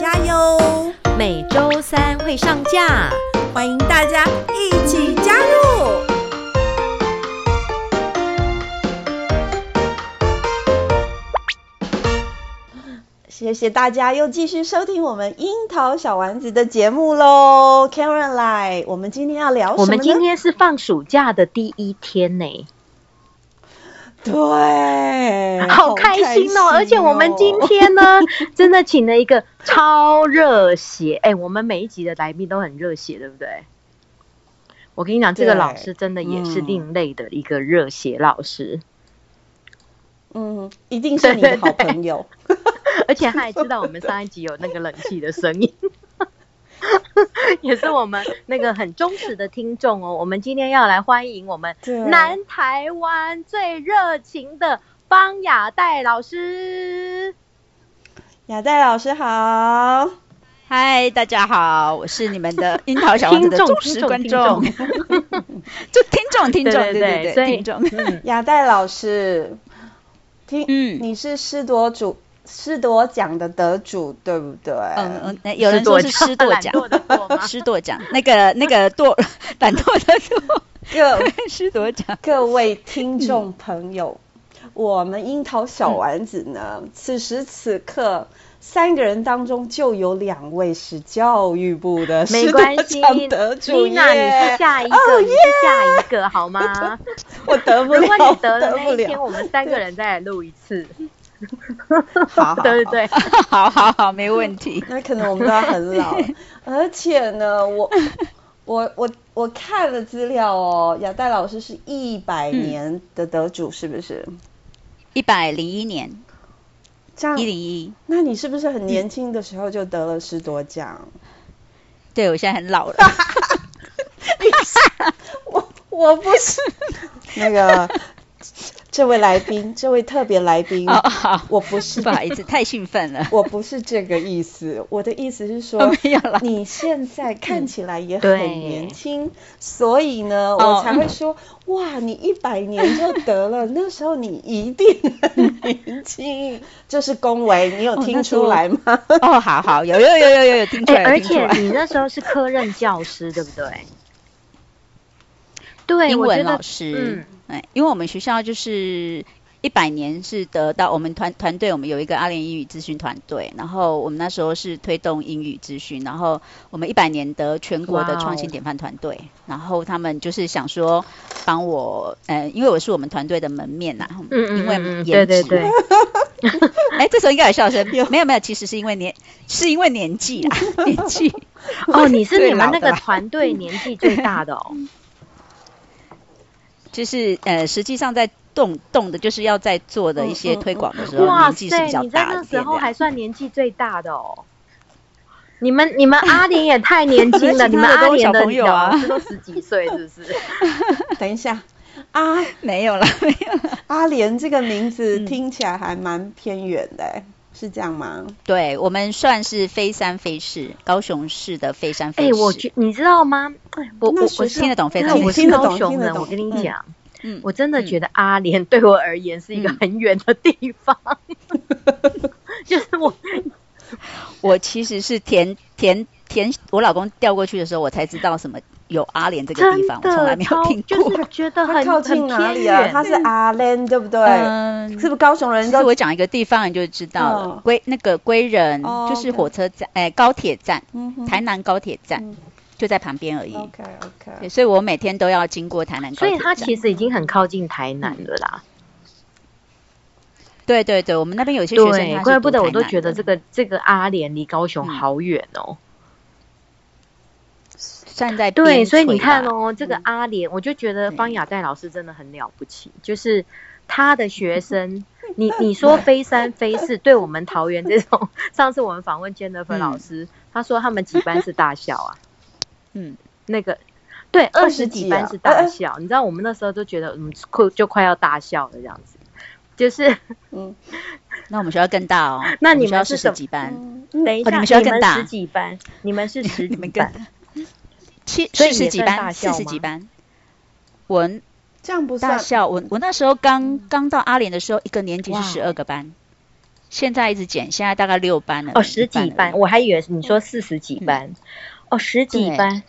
大家哟。每周三会上架，欢迎大家一起加入。谢谢大家又继续收听我们樱桃小丸子的节目喽，Caroline，我们今天要聊什么？我们今天是放暑假的第一天呢。对，好开心哦！而且我们今天呢，真的请了一个超热血，哎，我们每一集的来宾都很热血，对不对？我跟你讲，这个老师真的也是另类的一个热血老师。嗯，一定是你的好朋友。而且他还知道我们上一集有那个冷气的声音，也是我们那个很忠实的听众哦。我们今天要来欢迎我们南台湾最热情的方雅黛老师。雅黛老师好，嗨，大家好，我是你们的樱桃小丸子的 忠实观众，就听众听众对对对，听众。雅黛老师，听，嗯，你是师铎组。师铎奖的得主，对不对？嗯嗯，有人说是师铎奖，师铎奖，那个那个惰 懒惰的惰，各师铎奖。各位听众朋友，嗯、我们樱桃小丸子呢，嗯、此时此刻三个人当中就有两位是教育部的没关系得主。妮娜，你是下一个，oh! 你是下一个好吗？我得不了，如果你得了那一天，我们三个人再来录一次。好，对对对，好好好，没问题。那可能我们都要很老，而且呢，我我我我看了资料哦，雅黛老师是一百年的得主，是不是？一百零一年，这样一零一。那你是不是很年轻的时候就得了十多奖？对，我现在很老了。我我不是那个。这位来宾，这位特别来宾，哦、好，我不是，不好意思，太兴奋了，我不是这个意思，我的意思是说，哦、没有了，你现在看起来也很年轻，嗯、所以呢，我才会说，哦、哇，你一百年就得了，那时候你一定很年轻，这是恭维，你有听出来吗？哦，哦，好好，有有有有有有听出来，而且你那时候是科任教师，对不对？对，英文老师，嗯。哎，因为我们学校就是一百年是得到我们团团队，我们有一个阿联英语咨询团队，然后我们那时候是推动英语咨询，然后我们一百年得全国的创新典范团队然后他们就是想说帮我，呃，因为我是我们团队的门面呐、啊，嗯，因为颜值，对对对，哎，这时候应该有笑声，没有没有，其实是因为年是因为年纪啦，年纪，哦，你是 你们那个团队年纪最大的哦。就是呃，实际上在动动的，就是要在做的一些推广的时候，年纪是比较大的。你在那时候还算年纪最大的哦。你们你们阿莲也太年轻了，你们阿莲的小老师都十几岁，是不是？等一下，阿没有了，没有了。阿莲这个名字听起来还蛮偏远的，是这样吗？对，我们算是非三非四，高雄市的非三非四。哎，我觉你知道吗？我我我听得懂非三非四。我是高雄人，我跟你讲。嗯，我真的觉得阿莲 对我而言是一个很远的地方，嗯、就是我，我其实是填填填，我老公调过去的时候，我才知道什么有阿莲这个地方，我从来没有听过，就是觉得很靠近哪里啊？他是阿莲，对不对？嗯，是不是高雄人？其实我讲一个地方，你就知道了。归、嗯、那个归仁，就是火车站，哎、高铁站，台南高铁站。嗯就在旁边而已。OK OK。所以我每天都要经过台南高铁站。所以它其实已经很靠近台南了啦。对对对，我们那边有些学生，对，怪不得我都觉得这个这个阿莲离高雄好远哦。站在对，所以你看哦，这个阿莲，我就觉得方雅黛老师真的很了不起，就是他的学 生，你你说非三非四，对我们桃园这种，上次我们访问 Jennifer 老师，他说他们几班是大校啊？嗯，那个对二十几班是大校，你知道我们那时候都觉得嗯快就快要大校了这样子，就是嗯，那我们学校更大哦，那你们是十几班？等一下，你们学校更大，十几班？你们是十几班？七四十几班？四十几班？我这样不大校，我我那时候刚刚到阿联的时候，一个年级是十二个班。现在一直减，现在大概六班了。哦，十几班，我还以为你说四十几班。哦，十几班。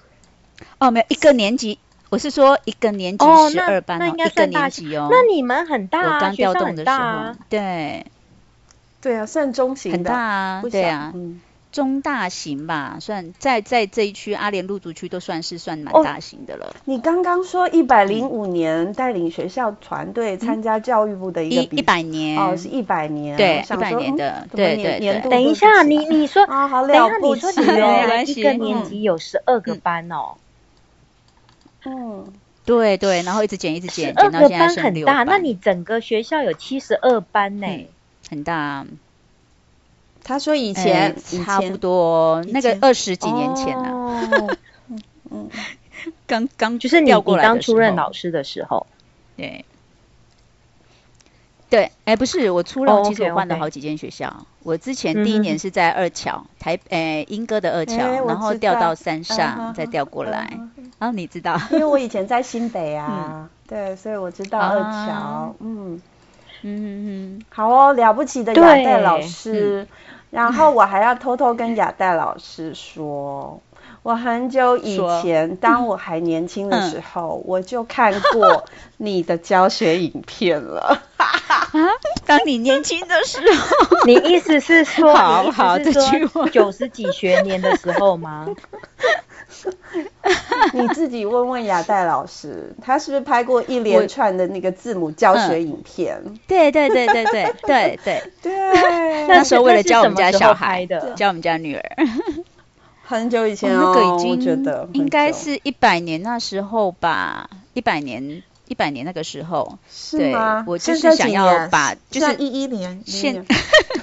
哦，没有一个年级，我是说一个年级十二班哦，一个年级哦。那你们很大啊，我刚调动的时候。对。对啊，算中型的。很大啊，对啊。中大型吧，算在在这一区阿联路族区都算是算蛮大型的了。哦、你刚刚说一百零五年带领学校团队参加教育部的一个比一百年。哦，是一百年。对一百年的对对对。等一下，你你说啊，好了不起，你说原来一个年级有十二个班哦。嗯，对对，然后一直减一直减，减到现在剩六班。很大，那你整个学校有七十二班呢，很大。他说以前差不多那个二十几年前了，嗯，刚刚就是你你刚出任老师的时候，对，对，哎，不是我出任，其实我换了好几间学校。我之前第一年是在二桥台，哎，莺歌的二桥，然后调到。山上，再调过来。然后你知道，因为我以。前在新北啊，对，所以我知道二桥，嗯。嗯嗯，好哦，了不起的雅代老师。然后我还要偷偷跟亚黛老师说，我很久以前，当我还年轻的时候，我就看过 你的教学影片了。当你年轻的时候，你意思是说，好好这句话，九十几学年的时候吗？你自己问问雅代老师他是不是拍过一连串的那个字母教学影片？对对对对对对。对。那时候为了教我们家小孩的教我们家女儿。很久以前哦我觉得应该是一百年那时候吧一百年一百年那个时候，是吗？我就是想要把，就是一一年，现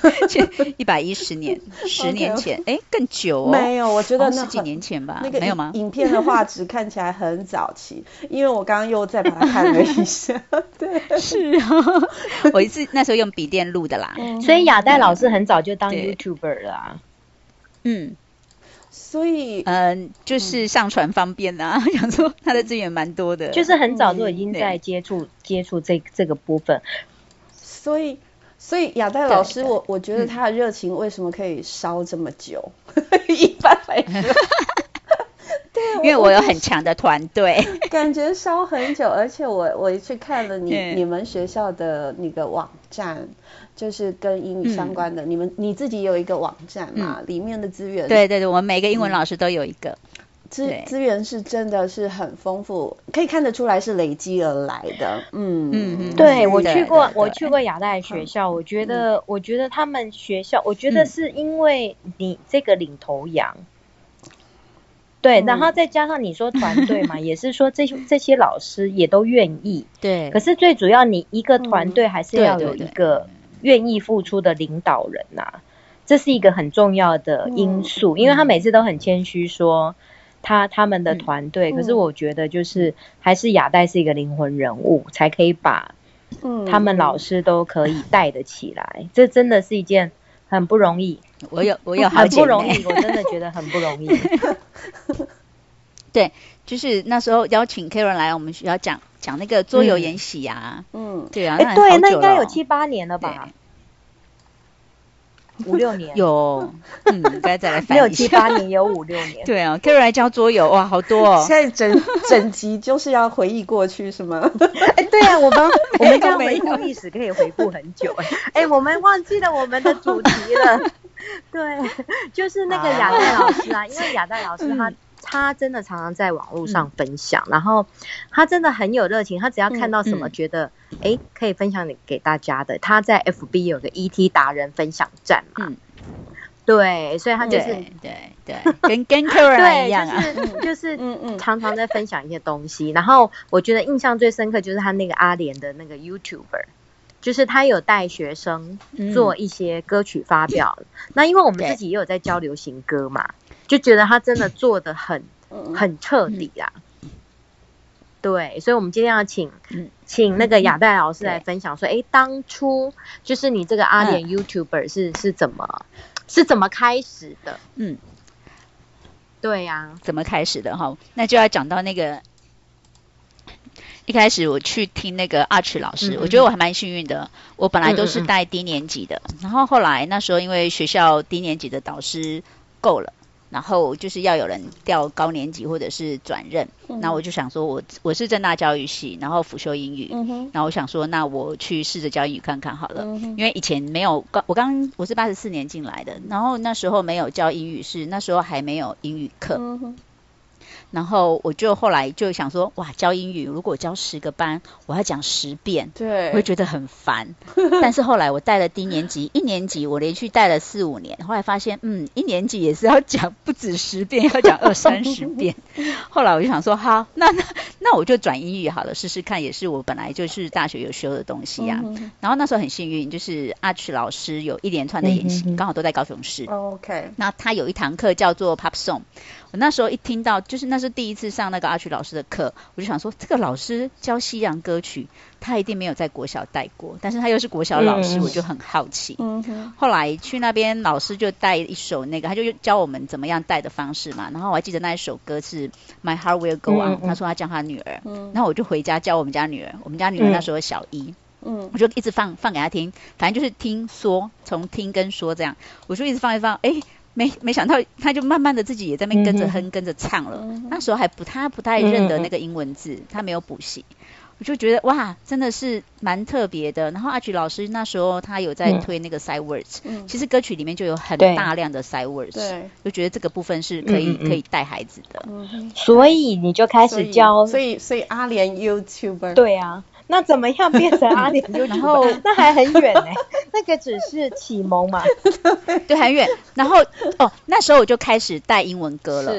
一百一十年，十年前，哎，更久哦。没有，我觉得那十几年前吧，那个没有吗？影片的画质看起来很早期，因为我刚刚又再把它看了一下。对，是啊，我一次那时候用笔电录的啦。所以雅黛老师很早就当 YouTuber 了啊。嗯。所以，嗯，就是上传方便啊，想说他的资源蛮多的，就是很早就已经在接触接触这这个部分。所以，所以雅黛老师，我我觉得他的热情为什么可以烧这么久？一般来说，对，因为我有很强的团队，感觉烧很久，而且我我去看了你你们学校的那个网站。就是跟英语相关的，嗯、你们你自己有一个网站嘛？嗯、里面的资源，对对对，我们每个英文老师都有一个。资资源，是真的是很丰富，可以看得出来是累积而来的。嗯。嗯嗯，对我去过，我去过雅大学校，我觉得我觉得他们学校，我觉得是因为你这个领头羊，对，然后再加上你说团队嘛，也是说这这些老师也都愿意，对。可是最主要，你一个团队还是要有一个。愿意付出的领导人呐、啊，这是一个很重要的因素，嗯、因为他每次都很谦虚说他他们的团队，嗯、可是我觉得就是还是雅黛是一个灵魂人物，嗯、才可以把他们老师都可以带得起来，嗯、这真的是一件很不容易。我有 我有好很不容易，我真的觉得很不容易。对，就是那时候邀请 Karen 来我们学校讲。讲那个桌游研习呀，嗯，对啊，哎，对，那应该有七八年了吧，五六年。有，嗯，应该再来翻一下，没有七八年，有五六年，对啊，Karen 来教桌游，哇，好多哦，现在整整集就是要回忆过去，是吗？哎，对啊，我们我们这样回顾历史可以回顾很久，哎，哎，我们忘记了我们的主题了，对，就是那个雅黛老师啊，因为雅黛老师她。他真的常常在网络上分享，嗯、然后他真的很有热情。他只要看到什么觉得哎、嗯嗯、可以分享给大家的，他在 FB 有个 ET 达人分享站嘛。嗯、对，所以他就是对对，对，跟 跟 Karen 一样啊，就是就是嗯嗯，常常在分享一些东西。然后我觉得印象最深刻就是他那个阿莲的那个 YouTuber，就是他有带学生做一些歌曲发表。嗯、那因为我们自己也有在教流行歌嘛。就觉得他真的做的很很彻底啦。对，所以，我们今天要请，请那个亚黛老师来分享说，哎，当初就是你这个阿联 YouTuber 是是怎么是怎么开始的？嗯，对呀，怎么开始的哈？那就要讲到那个一开始我去听那个 Arch 老师，我觉得我还蛮幸运的，我本来都是带低年级的，然后后来那时候因为学校低年级的导师够了。然后就是要有人调高年级或者是转任，那、嗯、我就想说我，我我是正大教育系，然后辅修英语，然后我想说，那我去试着教英语看看好了，嗯、因为以前没有刚我刚我是八十四年进来的，然后那时候没有教英语，是那时候还没有英语课。嗯然后我就后来就想说，哇，教英语如果教十个班，我要讲十遍，对，我会觉得很烦。但是后来我带了低年级，一年级我连续带了四五年，后来发现，嗯，一年级也是要讲不止十遍，要讲二三十遍。后来我就想说，好，那那那我就转英语好了，试试看，也是我本来就是大学有修的东西呀、啊。嗯、然后那时候很幸运，就是 Arch 老师有一连串的演习，嗯、刚好都在高雄市。OK，那他有一堂课叫做 Pop Song。我那时候一听到，就是那是第一次上那个阿曲老师的课，我就想说，这个老师教西洋歌曲，他一定没有在国小带过，但是他又是国小老师，嗯、我就很好奇。后来去那边，老师就带一首那个，他就教我们怎么样带的方式嘛。然后我还记得那一首歌是 My Heart Will Go On，、嗯、他说他教他女儿。嗯。然后我就回家教我们家女儿，我们家女儿那时候小一。嗯。我就一直放放给她听，反正就是听说，从听跟说这样，我就一直放一放，哎。没没想到，她就慢慢的自己也在那边跟着哼，嗯、跟着唱了。嗯、那时候还不她不太认得那个英文字，嗯、他没有补习，我就觉得哇，真的是蛮特别的。然后阿菊老师那时候他有在推那个 side words，、嗯、其实歌曲里面就有很大量的 side words，对，就觉得这个部分是可以嗯嗯可以带孩子的。所以你就开始教，所以所以阿莲 YouTuber，对啊。那怎么样变成阿联 YouTuber？然后那还很远呢、欸，那个只是启蒙嘛，对，很远。然后哦，那时候我就开始带英文歌了。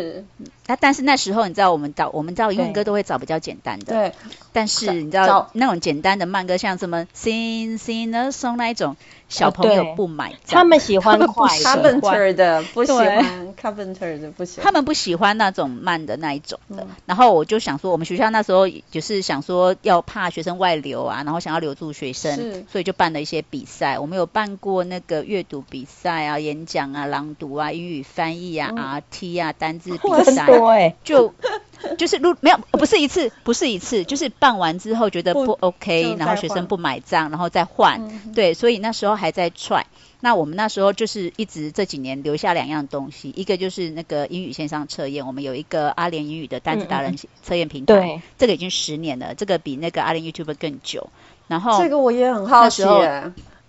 是。那但是那时候你知道，我们找我们知道英文歌都会找比较简单的。对。但是你知道那种简单的慢歌，像什么 Sing Sing a Song 那一种，小朋友不买。他们喜欢快的。Carpenter 的不喜欢，Carpenter 的不喜欢。他们不喜欢那种慢的那一种的。然后我就想说，我们学校那时候就是想说要怕学生外流啊，然后想要留住学生，所以就办了一些比赛。我们有办过那个阅读比赛啊、演讲啊、朗读啊、英语翻译啊、RT 啊、单字比赛。对，就就是如没有，不是一次，不是一次，就是办完之后觉得不 OK，然后学生不买账，然后再换，嗯、对，所以那时候还在 try。那我们那时候就是一直这几年留下两样东西，一个就是那个英语线上测验，我们有一个阿联英语的单子达人测验平台，这个已经十年了，这个比那个阿联 YouTuber 更久。然后这个我也很好奇。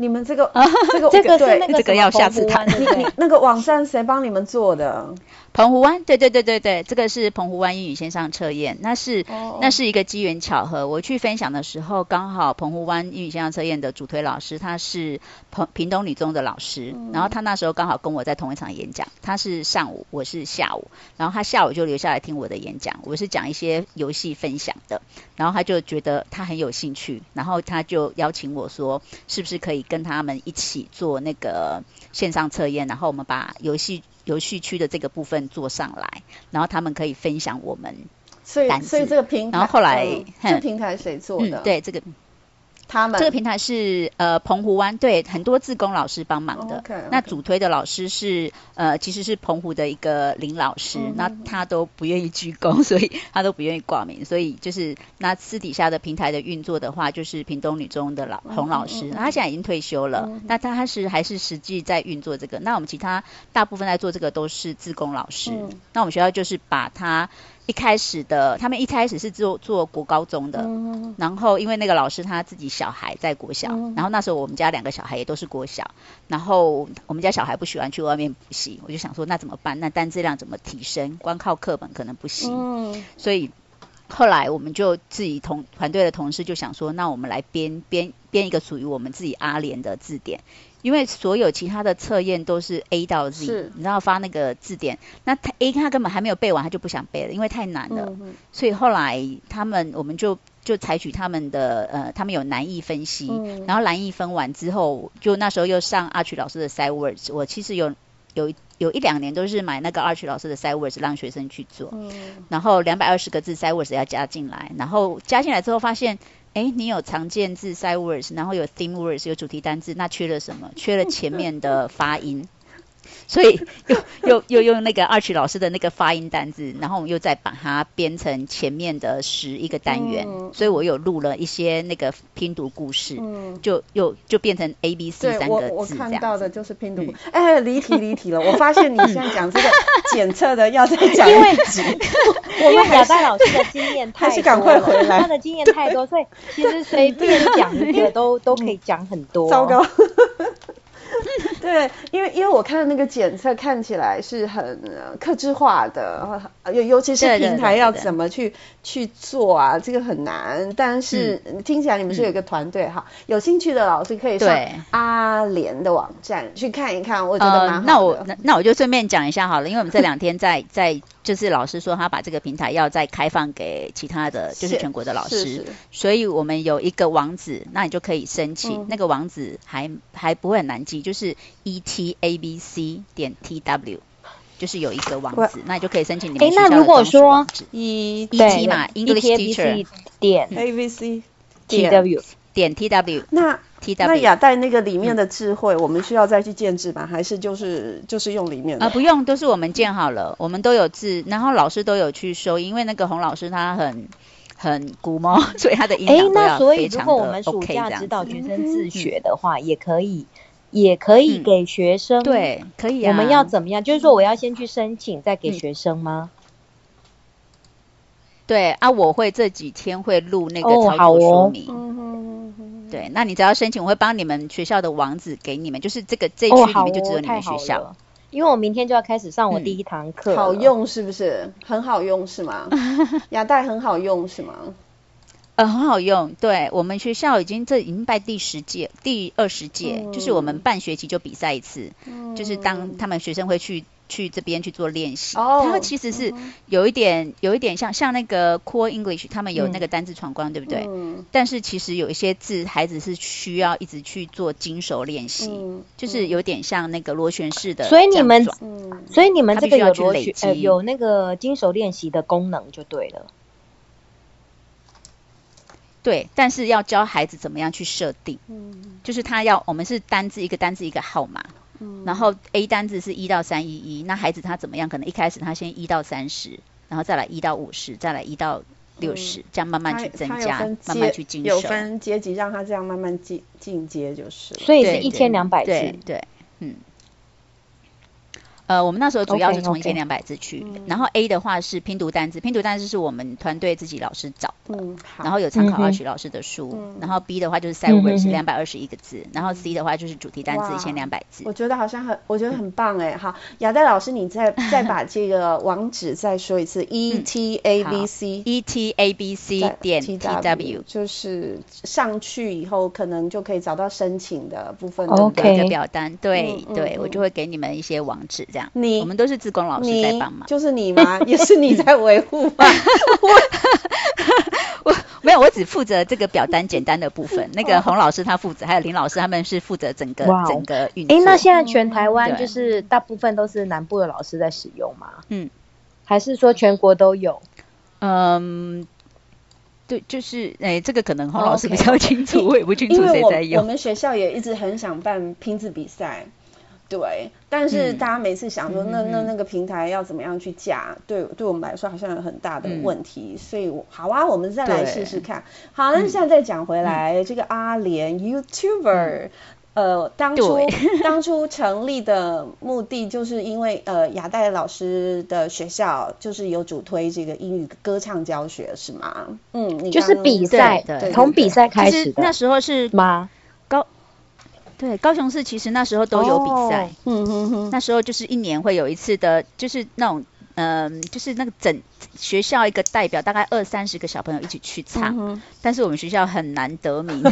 你们这个这个 这个是那个这个要下次谈。你你那个网站谁帮你们做的？澎湖湾，对对对对对，这个是澎湖湾英语线上测验，那是、oh. 那是一个机缘巧合。我去分享的时候，刚好澎湖湾英语线上测验的主推老师他是澎屏东女中的老师，嗯、然后他那时候刚好跟我在同一场演讲，他是上午，我是下午，然后他下午就留下来听我的演讲，我是讲一些游戏分享的，然后他就觉得他很有兴趣，然后他就邀请我说，是不是可以跟他们一起做那个线上测验，然后我们把游戏。游戏区的这个部分做上来，然后他们可以分享我们，所以所以这个平台，然后后来、嗯、这平台谁做的？嗯、对这个。他们这个平台是呃澎湖湾对很多自工老师帮忙的。Okay, okay. 那主推的老师是呃其实是澎湖的一个林老师，嗯、那他都不愿意鞠躬，所以他都不愿意挂名，所以就是那私底下的平台的运作的话，就是屏东女中的老洪老师，他现在已经退休了，那他是还是实际在运作这个。那我们其他大部分在做这个都是自工老师。嗯、那我们学校就是把他。一开始的，他们一开始是做做国高中的，嗯、然后因为那个老师他自己小孩在国小，嗯、然后那时候我们家两个小孩也都是国小，然后我们家小孩不喜欢去外面补习，我就想说那怎么办？那单质量怎么提升？光靠课本可能不行，嗯、所以后来我们就自己同团队的同事就想说，那我们来编编编一个属于我们自己阿联的字典。因为所有其他的测验都是 A 到 Z，是。你知道发那个字典，那他 A 他根本还没有背完，他就不想背了，因为太难了。嗯、所以后来他们我们就就采取他们的呃，他们有难易分析，嗯、然后难易分完之后，就那时候又上阿曲老师的 Side Words，我其实有有有一两年都是买那个 Arch 老师的 Sight Words 让学生去做，嗯、然后两百二十个字 Sight Words 要加进来，然后加进来之后发现，哎，你有常见字 side Words，然后有 Theme Words，有主题单字，那缺了什么？缺了前面的发音。所以又 又又用那个 Arch 老师的那个发音单字，然后我们又再把它编成前面的十一个单元，嗯、所以我有录了一些那个拼读故事，嗯、就又就变成 A B C 三个字。我我看到的就是拼读。哎、嗯，离题离题了，我发现你现在讲这个检测的要再讲一集，因为 亚代老师的经验太多，还是赶快回来。他的经验太多，所以其实随便讲一个都都可以讲很多。糟糕。对，因为因为我看到那个检测看起来是很克制化的，尤尤其是平台要怎么去去做啊，这个很难。但是听起来你们是有一个团队哈，有兴趣的老师可以上阿联的网站去看一看，我觉得蛮好的。那我那那我就顺便讲一下好了，因为我们这两天在在。就是老师说他把这个平台要再开放给其他的就是全国的老师，所以我们有一个网址，那你就可以申请。嗯、那个网址还还不会很难记，就是 e t a b c 点 t w，就是有一个网址，那你就可以申请你们学校的。那如果说 e e t 嘛，English Teacher 点 a b c 点 t w 点 t w 那。那亚代那个里面的智慧，我们需要再去建制吗？还是就是就是用里面的？啊，不用，都是我们建好了，我们都有字，然后老师都有去收，因为那个洪老师他很很古猫，所以他的音量都要非常的 OK。哎，那所以如果我们暑假指导学生自学的话，也可以，也可以给学生。对，可以啊。我们要怎么样？就是说我要先去申请，再给学生吗？对啊，我会这几天会录那个操作说明。对，那你只要申请，我会帮你们学校的网址给你们，就是这个这一区里面就只有你们学校。因为我明天就要开始上我第一堂课、嗯，好用是不是？很好用是吗？亚代很好用是吗？呃，很好用。对，我们学校已经这已经拜第十届、第二十届，嗯、就是我们半学期就比赛一次，嗯、就是当他们学生会去。去这边去做练习，哦、他们其实是有一点，有一点像像那个 Core English，他们有那个单字闯关，嗯、对不对？嗯、但是其实有一些字，孩子是需要一直去做精熟练习，嗯、就是有点像那个螺旋式的。所以你们，嗯、所以你们这个有螺旋，呃，有那个精熟练习的功能就对了。对，但是要教孩子怎么样去设定，嗯、就是他要，我们是单字一个单字一个号码。嗯、然后 A 单子是一到三一一，那孩子他怎么样？可能一开始他先一到三十，然后再来一到五十，再来一到六十，嗯、这样慢慢去增加，慢慢去精熟。有分阶级，让他这样慢慢进进阶就是了。所以是一千两百字。对对，嗯。呃，我们那时候主要是从一千两百字去，然后 A 的话是拼读单字，拼读单字是我们团队自己老师找的，然后有参考 Arch 老师的书，然后 B 的话就是 Sight Words 是两百二十一个字，然后 C 的话就是主题单字一千两百字。我觉得好像很，我觉得很棒哎，好，亚代老师你再 再把这个网址再说一次，E T A B C E T A B C 点 T W，就是上去以后可能就可以找到申请的部分的表单，对对，我就会给你们一些网址。你我们都是志工老师在帮忙，就是你吗？也是你在维护吗？我我没有，我只负责这个表单简单的部分。那个洪老师他负责，还有林老师他们是负责整个整个运作。哎，那现在全台湾就是大部分都是南部的老师在使用吗？嗯，还是说全国都有？嗯，对，就是哎，这个可能洪老师比较 清楚，我也不清楚谁在用。我们学校也一直很想办拼字比赛。对，但是大家每次想说，那那那个平台要怎么样去架？对，对我们来说好像有很大的问题，所以好啊，我们再来试试看。好，那现在再讲回来，这个阿联 YouTuber，呃，当初 当初成立的目的，就是因为呃亚代老师的学校就是有主推这个英语歌唱教学，是吗？嗯，你就是比赛，从比赛开始的，那时候是吗？对，高雄市其实那时候都有比赛，嗯哼哼，那时候就是一年会有一次的，就是那种，嗯、呃，就是那个整学校一个代表，大概二三十个小朋友一起去唱，嗯、但是我们学校很难得名，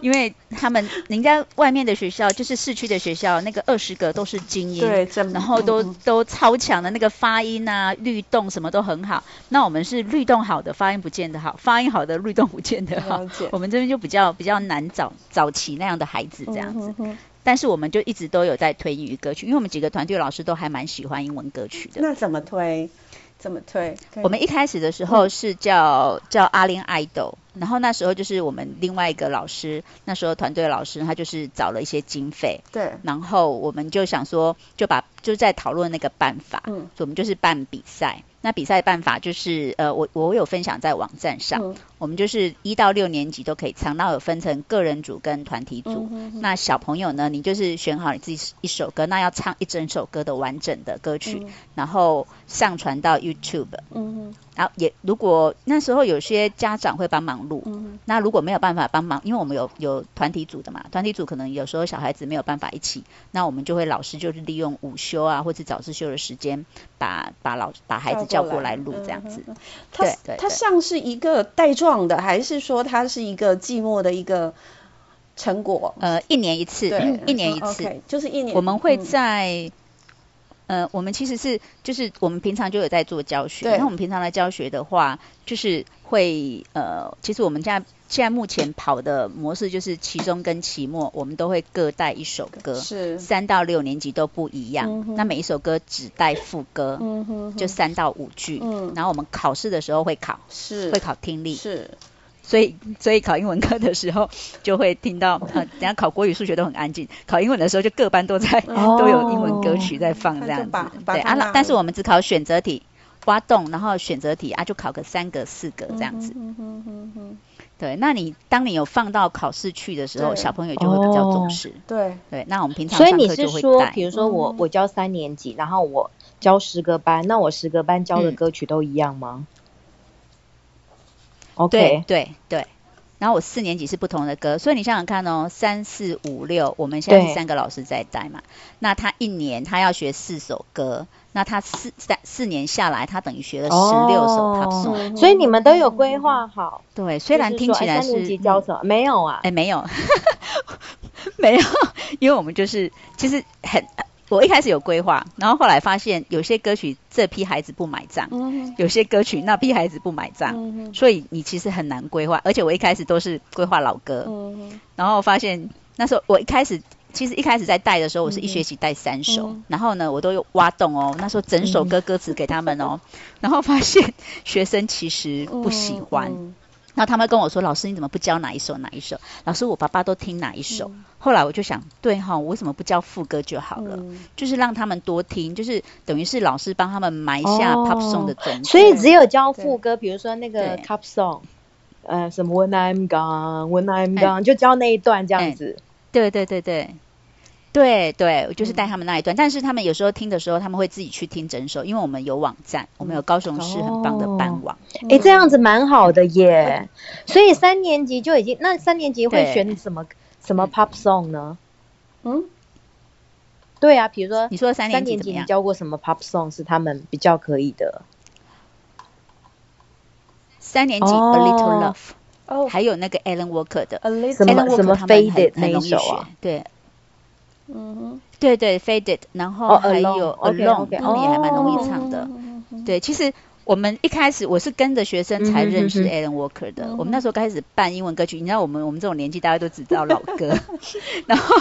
因为他们人家外面的学校就是市区的学校，那个二十个都是精英，对，然后都、嗯、都超强的那个发音啊、律动什么都很好，那我们是律动好的，发音不见得好，发音好的律动不见得好，我们这边就比较比较难找早期那样的孩子这样子。嗯但是我们就一直都有在推英语歌曲，因为我们几个团队老师都还蛮喜欢英文歌曲的。那怎么推？怎么推？我们一开始的时候是叫、嗯、叫阿林爱豆，然后那时候就是我们另外一个老师，那时候团队老师他就是找了一些经费，对，然后我们就想说就把就在讨论那个办法，嗯，所以我们就是办比赛。那比赛办法就是，呃，我我有分享在网站上，嗯、我们就是一到六年级都可以唱，那有分成个人组跟团体组。嗯、哼哼那小朋友呢，你就是选好你自己一首歌，那要唱一整首歌的完整的歌曲，嗯、然后上传到 YouTube。嗯然后也如果那时候有些家长会帮忙录，嗯、那如果没有办法帮忙，因为我们有有团体组的嘛，团体组可能有时候小孩子没有办法一起，那我们就会老师就是利用午休啊或者早自修的时间，把把老把孩子叫过来录这样子。它对，对，对，它像是一个带状的，还是说它是一个寂寞的一个成果？呃，一年一次，对一年一次，嗯 okay, 就是一年。我们会在。嗯呃，我们其实是就是我们平常就有在做教学。那我们平常的教学的话，就是会呃，其实我们现在现在目前跑的模式就是期中跟期末，我们都会各带一首歌，是三到六年级都不一样。嗯、那每一首歌只带副歌，嗯、哼哼就三到五句。嗯、然后我们考试的时候会考，是会考听力，是。所以，所以考英文课的时候，就会听到，呃，等下考国语、数学都很安静。考英文的时候，就各班都在，哦、都有英文歌曲在放，这样子。对啊，但是我们只考选择题，挖洞，然后选择题啊，就考个三个、四个这样子。嗯哼哼哼对，那你当你有放到考试去的时候，小朋友就会比较重视。对。对，那我们平常所以你是说，比如说我我教三年级，然后我教十个班，那我十个班教的歌曲都一样吗？嗯。Okay. 对对对，然后我四年级是不同的歌，所以你想想看哦，三四五六，我们现在是三个老师在带嘛，那他一年他要学四首歌，那他四三四年下来，他等于学了十六首 pop song，所以你们都有规划好。对，虽然听起来是，是三年级教什么？没有啊，哎，没有，没有，因为我们就是其实很。我一开始有规划，然后后来发现有些歌曲这批孩子不买账，有些歌曲那批孩子不买账，嗯、所以你其实很难规划。而且我一开始都是规划老歌，然后发现那时候我一开始其实一开始在带的时候，我是一学期带三首，嗯、然后呢我都有挖洞哦，那时候整首歌歌词给他们哦，嗯、然后发现学生其实不喜欢。然后他们跟我说：“老师，你怎么不教哪一首哪一首？”老师，我爸爸都听哪一首？嗯、后来我就想，对哈，我为什么不教副歌就好了？嗯、就是让他们多听，就是等于是老师帮他们埋下 pop song 的种子。所以只有教副歌，比如说那个 pop song，呃，什么 When I'm Gone, When I'm Gone，欸、就教那一段这样子。欸、对对对对。对对，我就是带他们那一段，嗯、但是他们有时候听的时候，他们会自己去听整首，因为我们有网站，我们有高雄市很棒的班网。哎、哦，这样子蛮好的耶。所以三年级就已经，那三年级会选什么什么 pop song 呢？嗯，对啊，比如说你说三年级你教过什么 pop song 是他们比较可以的？三年级、哦、A Little Love，哦，还有那个 Alan Walker 的 Alan 什么 Faded 那一首啊？对。嗯哼，对对，Faded，然后还有 Alone，他们也还蛮容易唱的。对，其实我们一开始我是跟着学生才认识 Alan Walker 的。我们那时候开始办英文歌曲，你知道我们我们这种年纪大家都只知道老歌。然后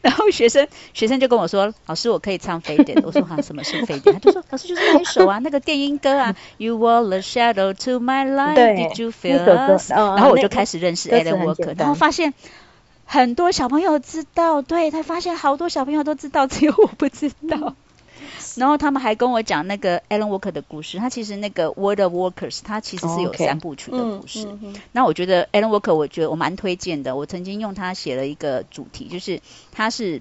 然后学生学生就跟我说：“老师，我可以唱 Faded。”我说：“哈，什么是 Faded？” 他就说：“老师就是那一首啊，那个电音歌啊。”You were the shadow to my light，Did you feel us？然后我就开始认识 Alan Walker，然后发现。很多小朋友知道，对，他发现好多小朋友都知道，只有我不知道。嗯、然后他们还跟我讲那个 Alan Walker 的故事。他其实那个 World of Workers，他其实是有三部曲的故事。那我觉得 Alan Walker，我觉得我蛮推荐的。我曾经用他写了一个主题，就是他是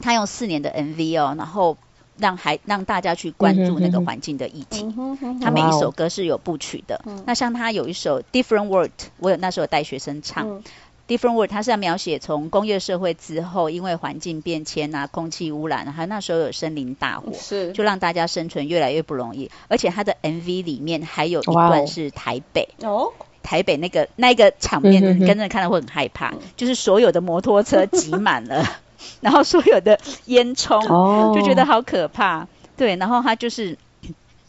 他用四年的 MV 哦，然后让还让大家去关注那个环境的议题。他每一首歌是有部曲的。嗯、那像他有一首 Different World，我有那时候带学生唱。嗯 Different World，它是要描写从工业社会之后，因为环境变迁啊、空气污染，还有那时候有森林大火，是就让大家生存越来越不容易。而且它的 MV 里面还有一段是台北，Wow. 台北那个那个场面，跟着看了会很害怕，就是所有的摩托车挤满了，然后所有的烟囱，就觉得好可怕。对，然后它就是。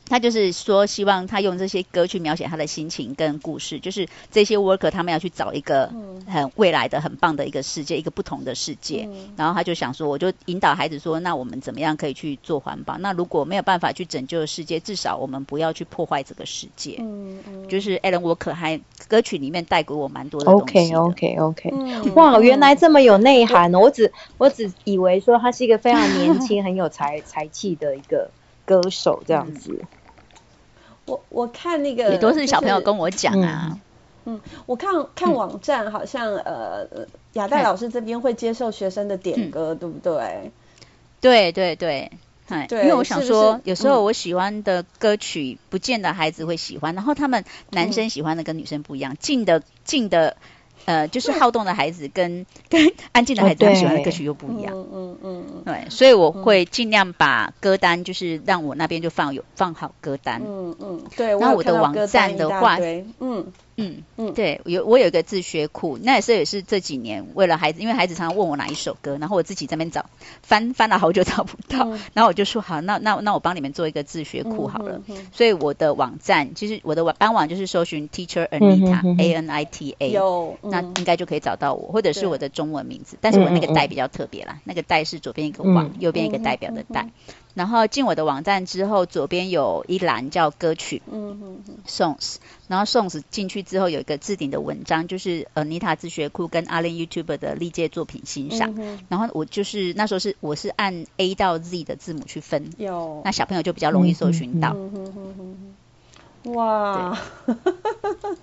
他就是说，希望他用这些歌去描写他的心情跟故事，就是这些 worker 他们要去找一个很未来的、很棒的一个世界，一个不同的世界。嗯、然后他就想说，我就引导孩子说，那我们怎么样可以去做环保？那如果没有办法去拯救世界，至少我们不要去破坏这个世界。嗯嗯。就是 Alan Walker 还歌曲里面带给我蛮多的东西的。OK OK OK、嗯。哇，原来这么有内涵哦！我只我只以为说他是一个非常年轻、很有才才气的一个歌手这样子。嗯我我看那个也都是小朋友跟我讲啊，嗯，嗯，我看看网站好像、嗯、呃亚代老师这边会接受学生的点歌，嗯、对不对？对对对，对，因为我想说是是有时候我喜欢的歌曲不见得孩子会喜欢，嗯、然后他们男生喜欢的跟女生不一样，近的近的。呃，就是好动的孩子跟 跟安静的孩子，他喜欢的歌曲又不一样。嗯嗯嗯嗯。对，所以我会尽量把歌单，就是让我那边就放有放好歌单。嗯嗯。对，那我的网站的话，嗯。嗯嗯，对，有我有一个自学库，那也是也是这几年为了孩子，因为孩子常常问我哪一首歌，然后我自己在那边找，翻翻了好久找不到，嗯、然后我就说好，那那那我帮你们做一个自学库好了。所以我的网站其实我的官网就是搜寻 Teacher Anita、嗯、A N I T A，有，那应该就可以找到我，或者是我的中文名字，但是我那个代比较特别啦，那个代是左边一个网，嗯、右边一个代表的代。然后进我的网站之后，左边有一栏叫歌曲，嗯嗯嗯，songs。然后 songs 进去之后有一个置顶的文章，就是呃，Nita 自学库跟 Allen YouTuber 的历届作品欣赏。嗯、然后我就是那时候是我是按 A 到 Z 的字母去分，有那小朋友就比较容易搜寻到。哇，对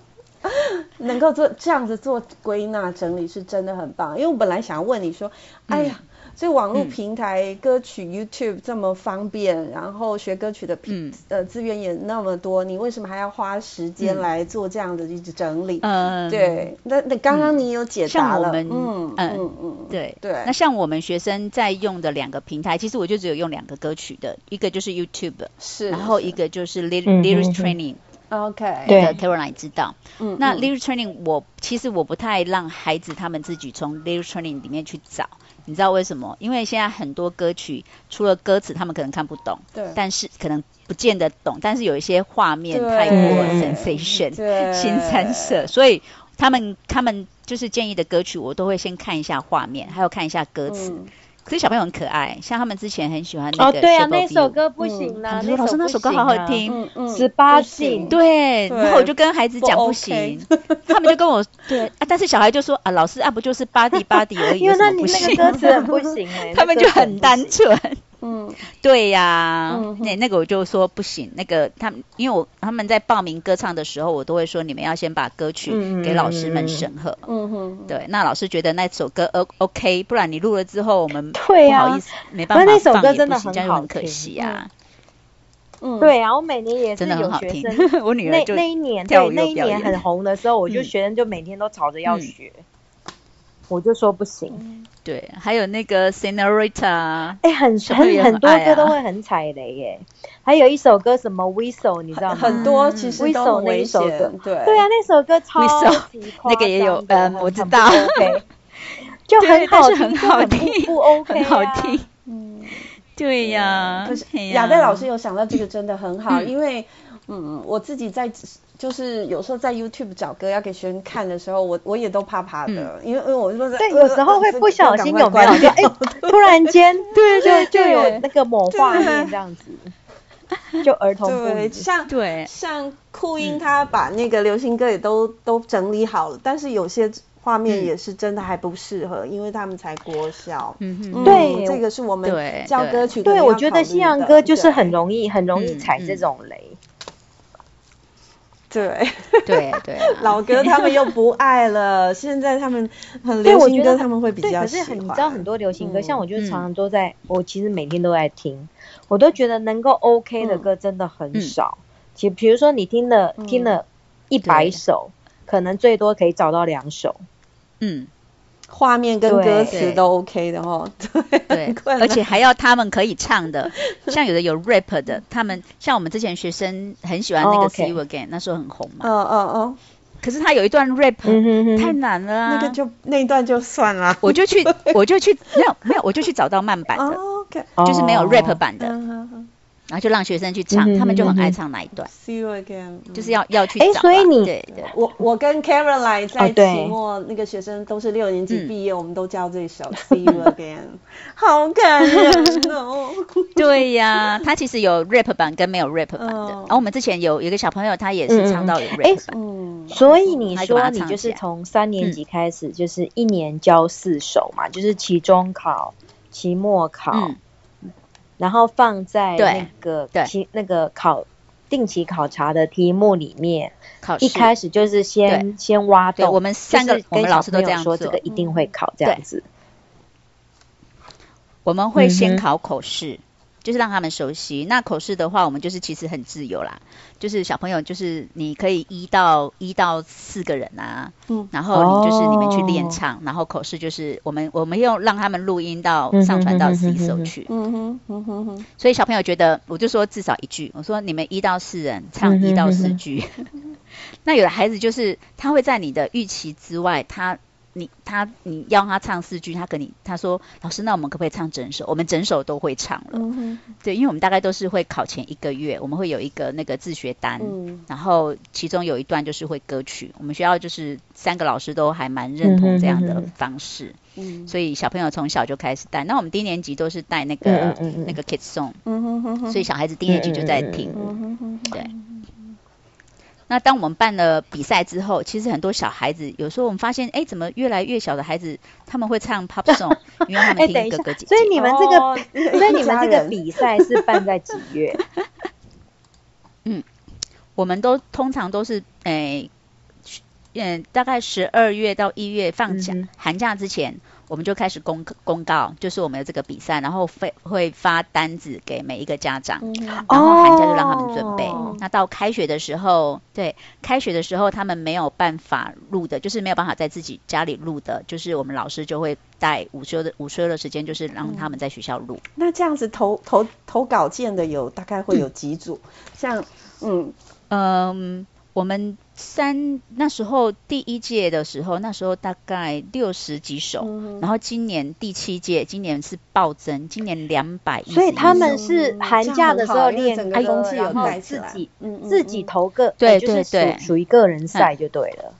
能够做这样子做归纳整理是真的很棒。因为我本来想要问你说，哎呀。嗯所以网络平台、嗯、歌曲 YouTube 这么方便，然后学歌曲的平、嗯、呃资源也那么多，你为什么还要花时间来做这样的一直整理？嗯，对。那那刚刚你有解答了，嗯嗯嗯嗯，对对。那像我们学生在用的两个平台，其实我就只有用两个歌曲的，一个就是 YouTube，是，然后一个就是 Lyrics Training。OK，对，Caroline 知道。嗯，那 Lyrics Training 我其实我不太让孩子他们自己从 Lyrics Training 里面去找。你知道为什么？因为现在很多歌曲除了歌词，他们可能看不懂，对，但是可能不见得懂。但是有一些画面太过 sensation，对，新三色，所以他们他们就是建议的歌曲，我都会先看一下画面，还有看一下歌词。嗯可是小朋友很可爱，像他们之前很喜欢那个。哦，对啊，那首歌不行啦。他说：“老师，那首歌好好听，十八禁。”对，然后我就跟孩子讲不行，他们就跟我对啊，但是小孩就说：“啊，老师啊，不就是 body body 而已，因为那你 那个歌词很不行哎。”他们就很单纯。嗯，对呀，那那个我就说不行，那个他们因为我他们在报名歌唱的时候，我都会说你们要先把歌曲给老师们审核。嗯哼，对，那老师觉得那首歌 O OK，不然你录了之后我们 不好意思没办法放，那首歌真的很可惜啊。嗯，对啊，我每年也是有学生，我女儿那那一年对那一年很红的时候，我就学生就每天都吵着要学。我就说不行，嗯、对，还有那个 Senorita，哎、欸，很很、啊、很多歌都会很踩雷耶，还有一首歌什么 Whistle，你知道吗？很多其实都很危险，对，对啊，那首歌超那个也有，嗯，我知道，OK，就很好听，很好听，不 OK，很好听，嗯，对呀，可是亚代老师有想到这个真的很好，因为，嗯，我自己在。就是有时候在 YouTube 找歌要给学生看的时候，我我也都怕怕的，因为因为我说对，有时候会不小心有没有？就哎，突然间 对就就有那个某画面这样子，就儿童对像对。像酷音他把那个流行歌也都都整理好了，但是有些画面也是真的还不适合，因为他们才国小，嗯对，这个是我们教歌曲对，我觉得西洋歌就是很容易很容易踩这种雷。对对对，老歌他们又不爱了。现在他们很流行歌，他们会比较喜欢。可是你知道很多流行歌，像我就常常都在，我其实每天都在听，我都觉得能够 OK 的歌真的很少。其比如说你听了听了一百首，可能最多可以找到两首。嗯。画面跟歌词都 OK 的哦，对。对，而且还要他们可以唱的，像有的有 rap 的，他们像我们之前学生很喜欢那个 See You Again，那时候很红嘛。哦哦哦。可是他有一段 rap 太难了。啊，那个就那一段就算了，我就去我就去没有没有我就去找到慢版的，就是没有 rap 版的。然后就让学生去唱，嗯、他们就很爱唱那一段。See you again，就是要要去找。哎，所以你对对，我我跟 Caroline 在期末那个学生都是六年级毕业，嗯、我们都教这首 See you again，好感人哦。对呀，他其实有 rap 版跟没有 rap 版的。然后、哦、我们之前有有一个小朋友，他也是唱到有 rap 版。嗯，所以你说你就是从三年级开始，就是一年教四首嘛，嗯、就是期中考、期末考。嗯然后放在那个期那个考定期考察的题目里面，考一开始就是先先挖洞。我们三个我们老师都这样说，这个一定会考这样子。我们会先考口试。就是让他们熟悉。那口试的话，我们就是其实很自由啦。就是小朋友，就是你可以一到一到四个人啊，嗯，然后你就是你们去练唱，哦、然后口试就是我们我们用让他们录音到上传到 Seeso 去。嗯哼嗯哼哼。所以小朋友觉得，我就说至少一句，我说你们一到四人唱一到四句。嗯、哼哼那有的孩子就是他会在你的预期之外，他。你他你要他唱四句，他跟你他说老师，那我们可不可以唱整首？我们整首都会唱了。嗯、对，因为我们大概都是会考前一个月，我们会有一个那个自学单，嗯、然后其中有一段就是会歌曲。我们学校就是三个老师都还蛮认同这样的方式，所以小朋友从小就开始带。那我们低年级都是带那个、那个 Kids Song，、所以小孩子低年级就在听，对。那当我们办了比赛之后，其实很多小孩子有时候我们发现，哎，怎么越来越小的孩子他们会唱 pop song，因为他们听哥哥姐姐。所以你们这个，哦、所以你们这个比赛是办在几月？嗯，我们都通常都是，哎，嗯，大概十二月到一月放假、嗯、寒假之前。我们就开始公公告，就是我们的这个比赛，然后会会发单子给每一个家长，嗯、然后寒假就让他们准备。哦、那到开学的时候，对，开学的时候他们没有办法录的，就是没有办法在自己家里录的，就是我们老师就会带午休的午休的时间，就是让他们在学校录。那这样子投投投稿件的有大概会有几组？嗯、像嗯嗯。我们三那时候第一届的时候，那时候大概六十几首，嗯、然后今年第七届，今年是暴增，今年两百一。所以他们是寒假的时候练歌，然后自己嗯自己投个，对对对，属于个人赛就对了。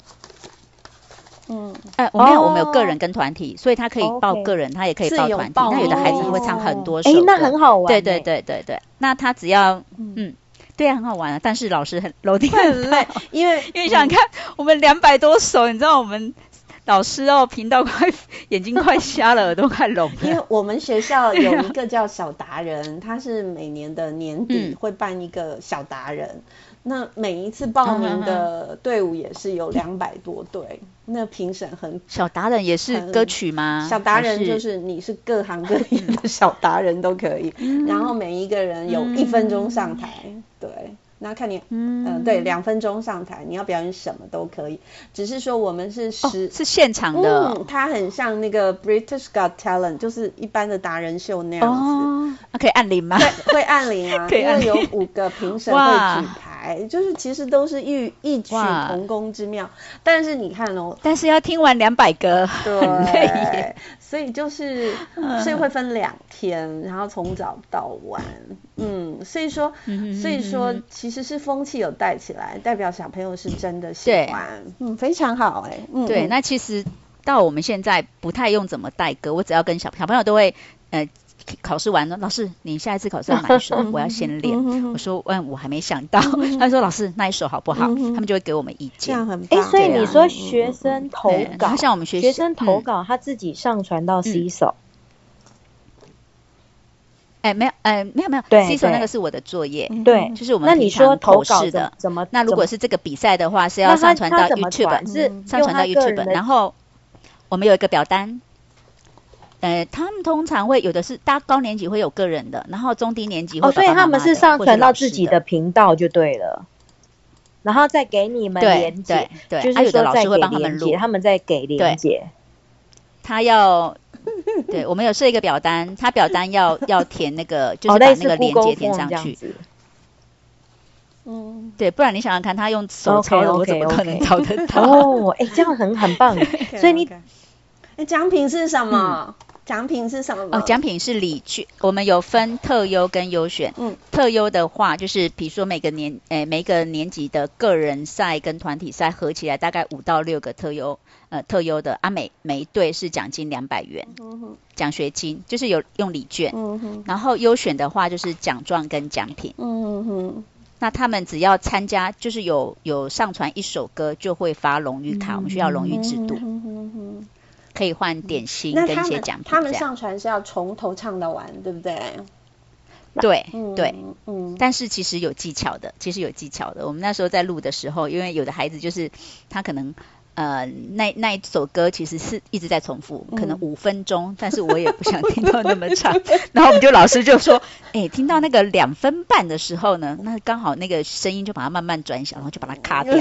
嗯，哎，我没有，我们有个人跟团体，所以他可以报个人，他也可以报团体。那有的孩子会唱很多首，哎，那很好玩。对对对对对，那他只要嗯。对啊，很好玩啊，但是老师很楼梯很累，因为 因为想看我们两百多首，你知道我们老师哦，频道快眼睛快瞎了，耳朵快聋了。因为我们学校有一个 叫小达人，他是每年的年底会办一个小达人，那每一次报名的队伍也是有两百多队。那评审很小达人也是歌曲吗？小达人就是你是各行各业的小达人都可以，然后每一个人有一分钟上台，对，那看你，嗯，对，两分钟上台，你要表演什么都可以，只是说我们是十是现场的，嗯，它很像那个 British Got Talent，就是一般的达人秀那样子，可以按铃吗？对会按铃啊，因为有五个评审会举牌。就是其实都是异异曲同工之妙，但是你看哦，但是要听完两百个，很累耶。所以就是，所以会分两天，然后从早到晚，嗯，所以说，所以说其实是风气有带起来，代表小朋友是真的喜欢，嗯，非常好哎，嗯，对，那其实到我们现在不太用怎么带歌，我只要跟小小朋友都会，呃。考试完了，老师，你下一次考试要哪一首？我要先练。我说，嗯，我还没想到。他说，老师，那一首好不好？他们就会给我们意见。这样很棒。哎，所以你说学生投稿，像我们学生投稿，他自己上传到 Seeso。哎，没有，哎，没有没有。对，Seeso 那个是我的作业。对，就是我们。那你说投稿的怎么？那如果是这个比赛的话，是要上传到 YouTube，是上传到 YouTube，然后我们有一个表单。呃，他们通常会有的是大高年级会有个人的，然后中低年级会爸爸妈妈。哦，所以他们是上传到自己的频道就对了，然后再给你们连接，对，对，就是说老师会帮，他们录，他们再给连接。他要，对，我们有设一个表单，他表单要要填那个，就是把那个连接填上去。嗯，对，不然你想想看，他用手抄的，我怎么可能找得到？哦，哎，这样很很棒，所以你。奖品是什么？奖品是什么？哦，奖品是礼券。我们有分特优跟优选。嗯，特优的话就是，比如说每个年，诶，每个年级的个人赛跟团体赛合起来大概五到六个特优，呃，特优的啊，每每一队是奖金两百元，奖学金就是有用礼券。嗯哼，然后优选的话就是奖状跟奖品。嗯哼，那他们只要参加，就是有有上传一首歌就会发荣誉卡，嗯、我们需要荣誉制度。嗯哼可以换点心跟一些奖品。他们上传是要从头唱到完，对不对？对，对，嗯。但是其实有技巧的，其实有技巧的。我们那时候在录的时候，因为有的孩子就是他可能。呃，那那一首歌其实是一直在重复，可能五分钟，嗯、但是我也不想听到那么长。然后我们就老师就说，哎、欸，听到那个两分半的时候呢，那刚好那个声音就把它慢慢转小，然后就把它卡掉。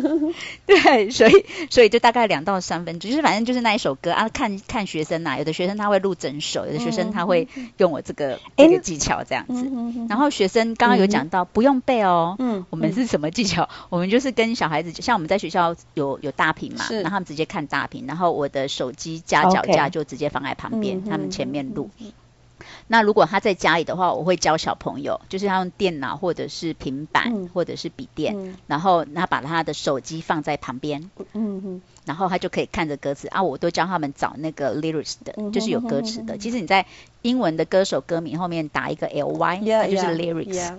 对，所以所以就大概两到三分钟，就是反正就是那一首歌啊，看看学生呐、啊，有的学生他会录整首，有的学生他会用我这个、嗯、这个技巧这样子。欸、然后学生刚刚有讲到、嗯、不用背哦，嗯，我们是什么技巧？嗯、我们就是跟小孩子，像我们在学校有有大屏嘛，然后他们直接看大屏，然后我的手机夹脚架就直接放在旁边.他们前面录。嗯、那如果他在家里的话，我会教小朋友，就是他用电脑或者是平板、嗯、或者是笔电，嗯、然后他把他的手机放在旁边，嗯嗯，然后他就可以看着歌词啊。我都教他们找那个 lyrics 的，嗯、就是有歌词的。其实你在英文的歌手歌名后面打一个 ly，它就是 lyrics。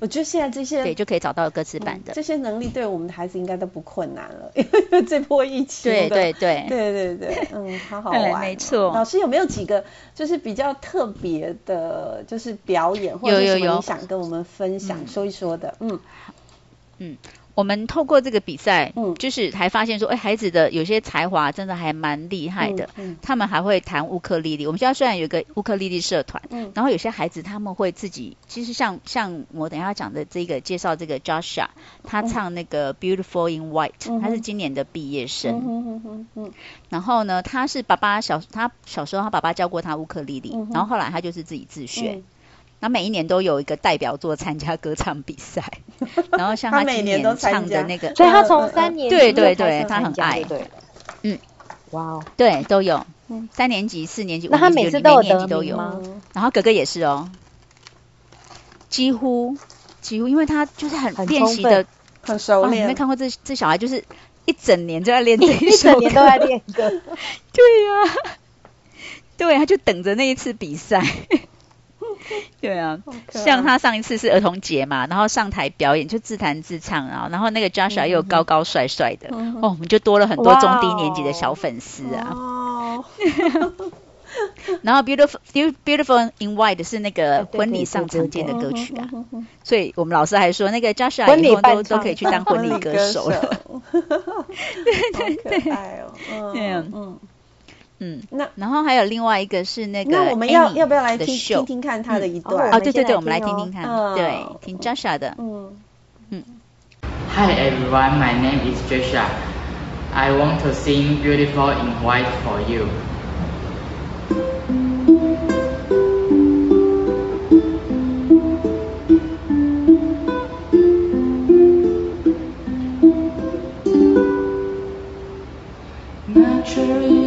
我觉得现在这些对就可以找到歌词版的、嗯、这些能力，对我们的孩子应该都不困难了，因为这波疫情。对对对对对对，嗯，好好 玩。没错。老师有没有几个就是比较特别的，就是表演或者什么你想跟我们分享说一说的？嗯嗯。嗯我们透过这个比赛，嗯，就是还发现说，哎，孩子的有些才华真的还蛮厉害的。嗯，嗯他们还会弹乌克丽丽。我们学校虽然有一个乌克丽丽社团，嗯，然后有些孩子他们会自己，其实像像我等一下讲的这个介绍这个 Joshua，他唱那个 Beautiful in White，嗯，他是今年的毕业生。嗯嗯嗯嗯嗯。然后呢，他是爸爸小他小时候他爸爸教过他乌克丽丽，嗯，然后后来他就是自己自学。嗯那每一年都有一个代表作参加歌唱比赛，然后像他今年唱的那个，所以他从三年级对对对，他很爱，对，嗯，哇哦，对，都有，三年级、四年级、五年级，那他每次都有年级都有，然后哥哥也是哦，几乎几乎，因为他就是很练习的很熟练，你没看过这这小孩就是一整年就在练这 一整年都在练歌，对呀，对，他就等着那一次比赛。对啊，像他上一次是儿童节嘛，然后上台表演就自弹自唱啊，然后那个 Joshua 又高高帅帅的，嗯、哦，我们就多了很多中低年级的小粉丝啊。哦、然后 Beautiful Beautiful in White 是那个婚礼上常见的歌曲啊，所以我们老师还说那个 Joshua 以后都都可以去当婚礼歌手了。对对对，哦、对啊，嗯。嗯，那然后还有另外一个是那个，那我们要要不要来听听听看他的一段？哦，对对对，我们来听听看，对，听 Joshua 的。嗯嗯。Hi everyone, my name is Joshua. I want to sing "Beautiful in White" for you. I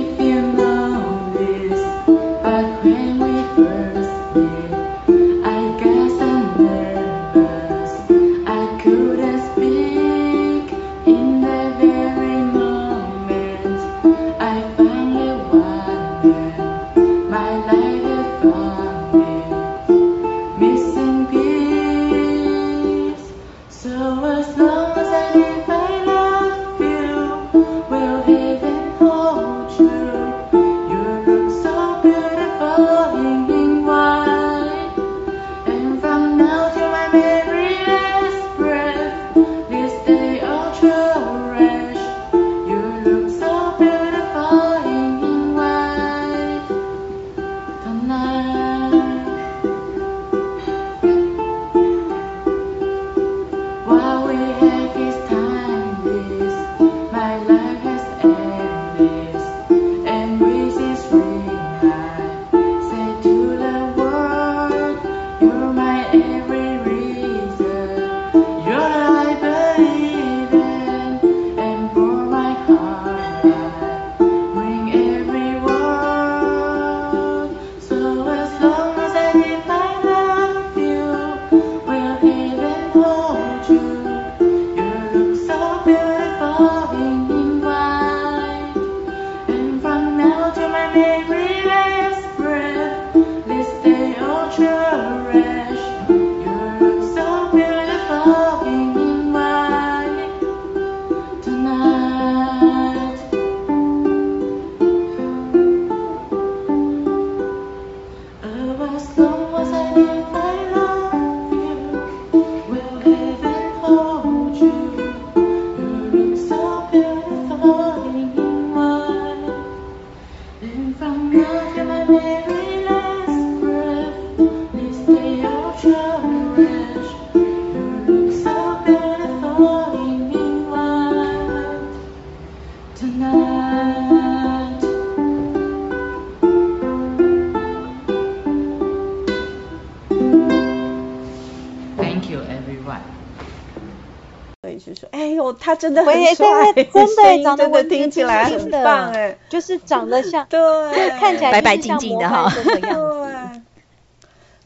真的很帅，对真的 长得真的听起来很棒哎，就是长得像，对，看起来白白净净的哈，对。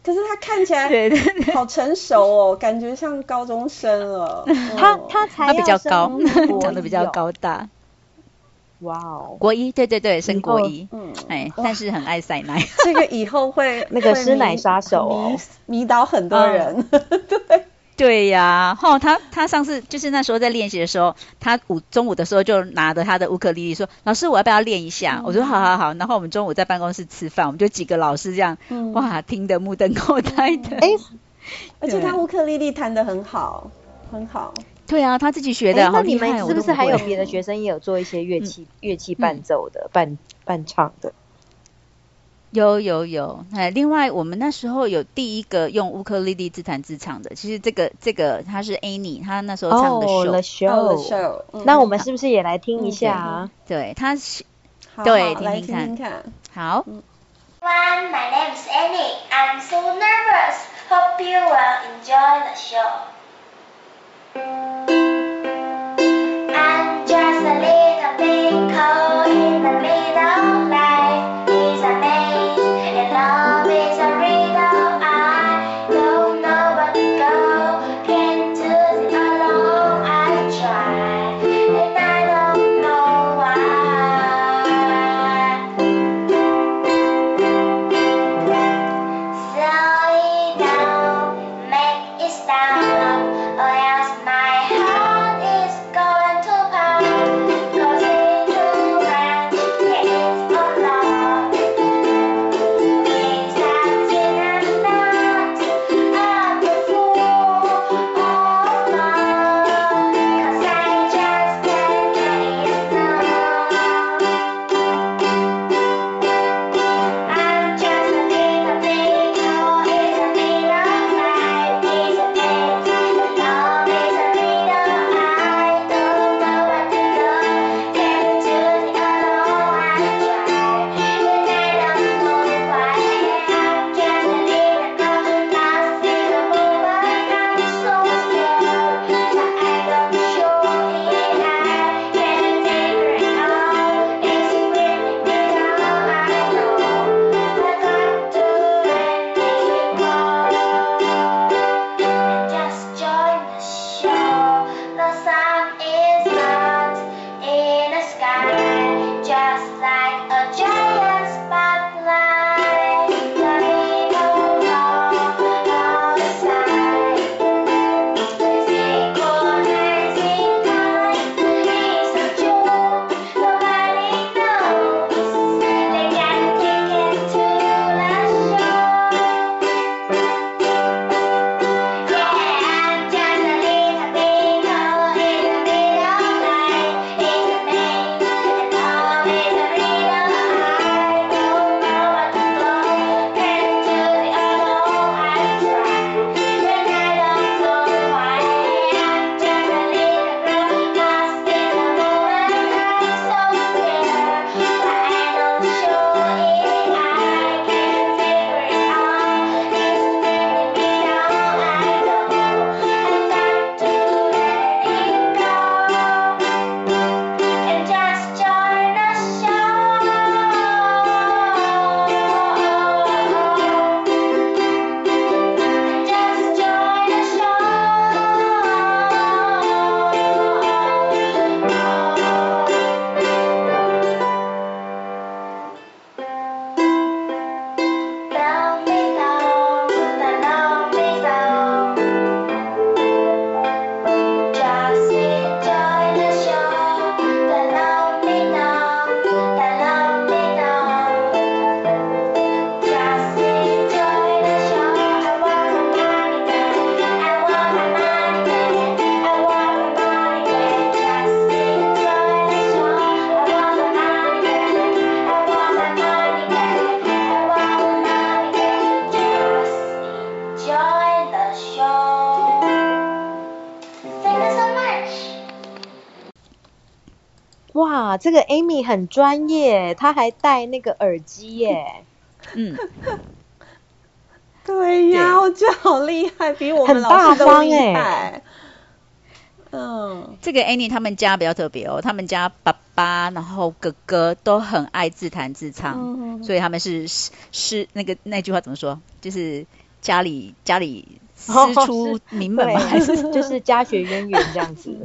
可是他看起来好成熟哦，感觉像高中生了。他他才他比较高，长得比较高大。哇哦，国一，对对对，升国一，嗯，哎，但是很爱塞奶。这个以后会那个师奶杀手哦，迷倒很多人。对。对呀，哈，他他上次就是那时候在练习的时候，他午中午的时候就拿着他的乌克丽丽说：“老师，我要不要练一下？”嗯、我说：“好好好。”然后我们中午在办公室吃饭，我们就几个老师这样，嗯、哇，听得目瞪口呆的。哎，而且他乌克丽丽弹得很好，很好。对啊，他自己学的。那你们是不是还有别的学生也有做一些乐器、嗯、乐器伴奏的、伴伴唱的？有有有，哎，另外我们那时候有第一个用乌克丽丽自弹自唱的，其实这个这个他是 Annie，他那时候唱的 show，那我们是不是也来听一下啊？对，他是，对，听听看，好。One, my name is Annie. I'm so nervous. Hope you will enjoy the show. 这个 Amy 很专业，她还戴那个耳机耶。嗯，对呀，我觉得好厉害，比我们老师都厉害。嗯，这个 Annie 他们家比较特别哦，他们家爸爸然后哥哥都很爱自弹自唱，嗯、所以他们是是那个那句话怎么说？就是家里家里师出名门嘛，还 是就是家学渊源这样子？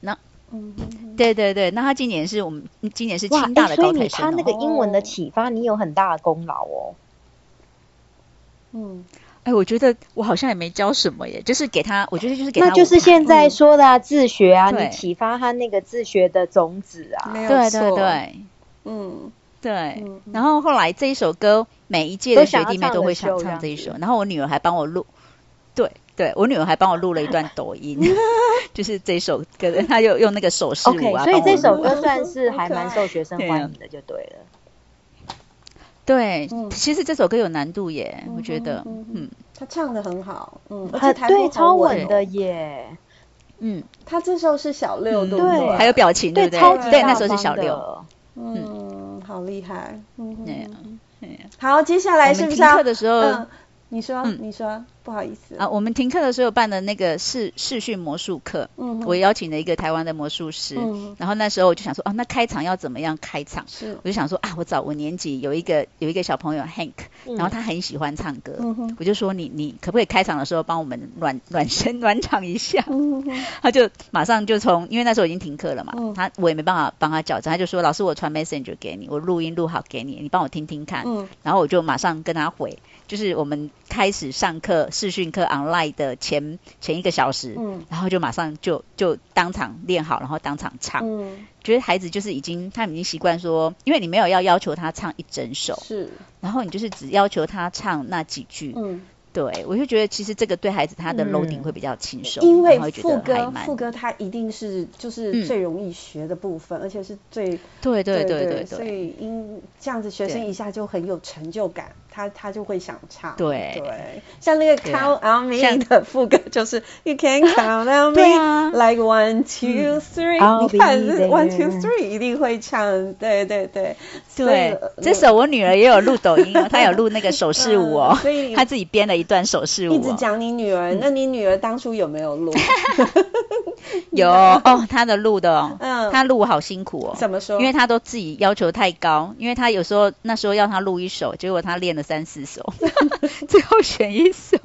那嗯，对对对，那他今年是我们今年是清大的高材生，哦，他那个英文的启发，你有很大的功劳哦。嗯。哎，我觉得我好像也没教什么耶，就是给他，我觉得就是给他。那就是现在说的、啊嗯、自学啊，你启发他那个自学的种子啊。对对对，嗯，对。嗯、然后后来这一首歌，每一届的学弟妹都会想唱这一首，然后我女儿还帮我录，对对，我女儿还帮我录了一段抖音，就是这首歌，她又用那个手势舞啊。Okay, 所以这首歌算是还蛮受学生欢迎的，就对了。对，其实这首歌有难度耶，我觉得，嗯，他唱的很好，嗯，对，超稳的耶，嗯，他这时候是小六，对不对？还有表情，对不对？对，那时候是小六，嗯，好厉害，嗯，好，接下来是不是？要课的时候，你说，你说。不好意思。啊，我们停课的时候办的那个视视讯魔术课，嗯，我邀请了一个台湾的魔术师，嗯，然后那时候我就想说，啊，那开场要怎么样开场？是，我就想说啊，我找五年级有一个有一个小朋友 Hank，然后他很喜欢唱歌，嗯哼，我就说你你可不可以开场的时候帮我们暖 暖身暖场一下？嗯哼，他就马上就从，因为那时候已经停课了嘛，嗯，他我也没办法帮他矫正，他就说老师我传 Messenger 给你，我录音录好给你，你帮我听听看，嗯，然后我就马上跟他回。就是我们开始上课视讯课 online 的前前一个小时，嗯，然后就马上就就当场练好，然后当场唱，嗯，觉得孩子就是已经他们已经习惯说，因为你没有要要求他唱一整首，是，然后你就是只要求他唱那几句，嗯。对，我就觉得其实这个对孩子他的 loading 会比较轻松，因为副歌副歌它一定是就是最容易学的部分，而且是最对对对对，所以因这样子学生一下就很有成就感，他他就会想唱。对对，像那个 Count on Me 的副歌就是 You can count on me like one two three，你看是 one two three 一定会唱，对对对对。这首我女儿也有录抖音哦，她有录那个手势舞哦，所以 她自己编了一。一段手势舞，一直讲你女儿，那你女儿当初有没有录？有哦，她的录的哦，嗯，她录好辛苦哦。怎么说？因为她都自己要求太高，因为她有时候那时候要她录一首，结果她练了三四首，最后选一首。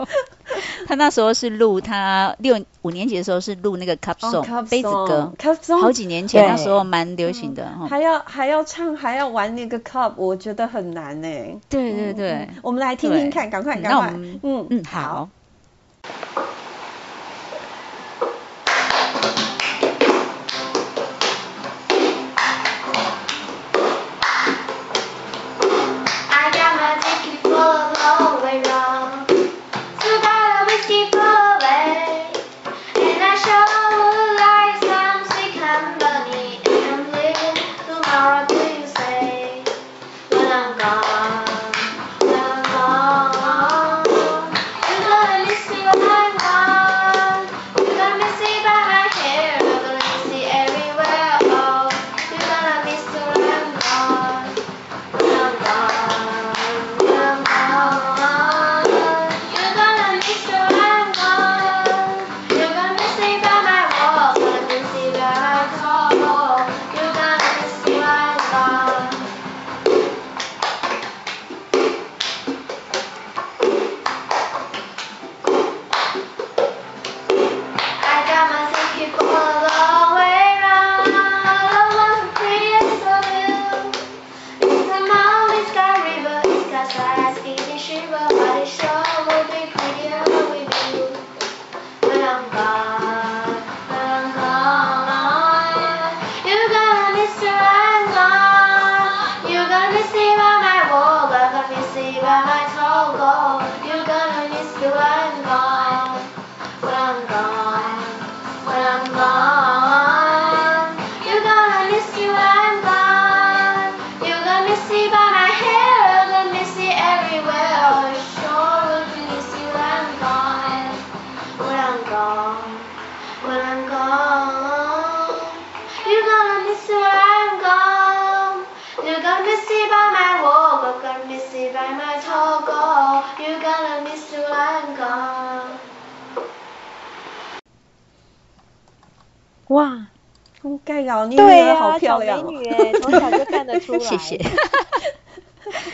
他那时候是录，他六五年级的时候是录那个 cup song 杯子歌，好几年前那时候蛮流行的。还要还要唱，还要玩那个 cup，我觉得很难呢。对对对，我们来听听看，赶快赶快，嗯嗯好。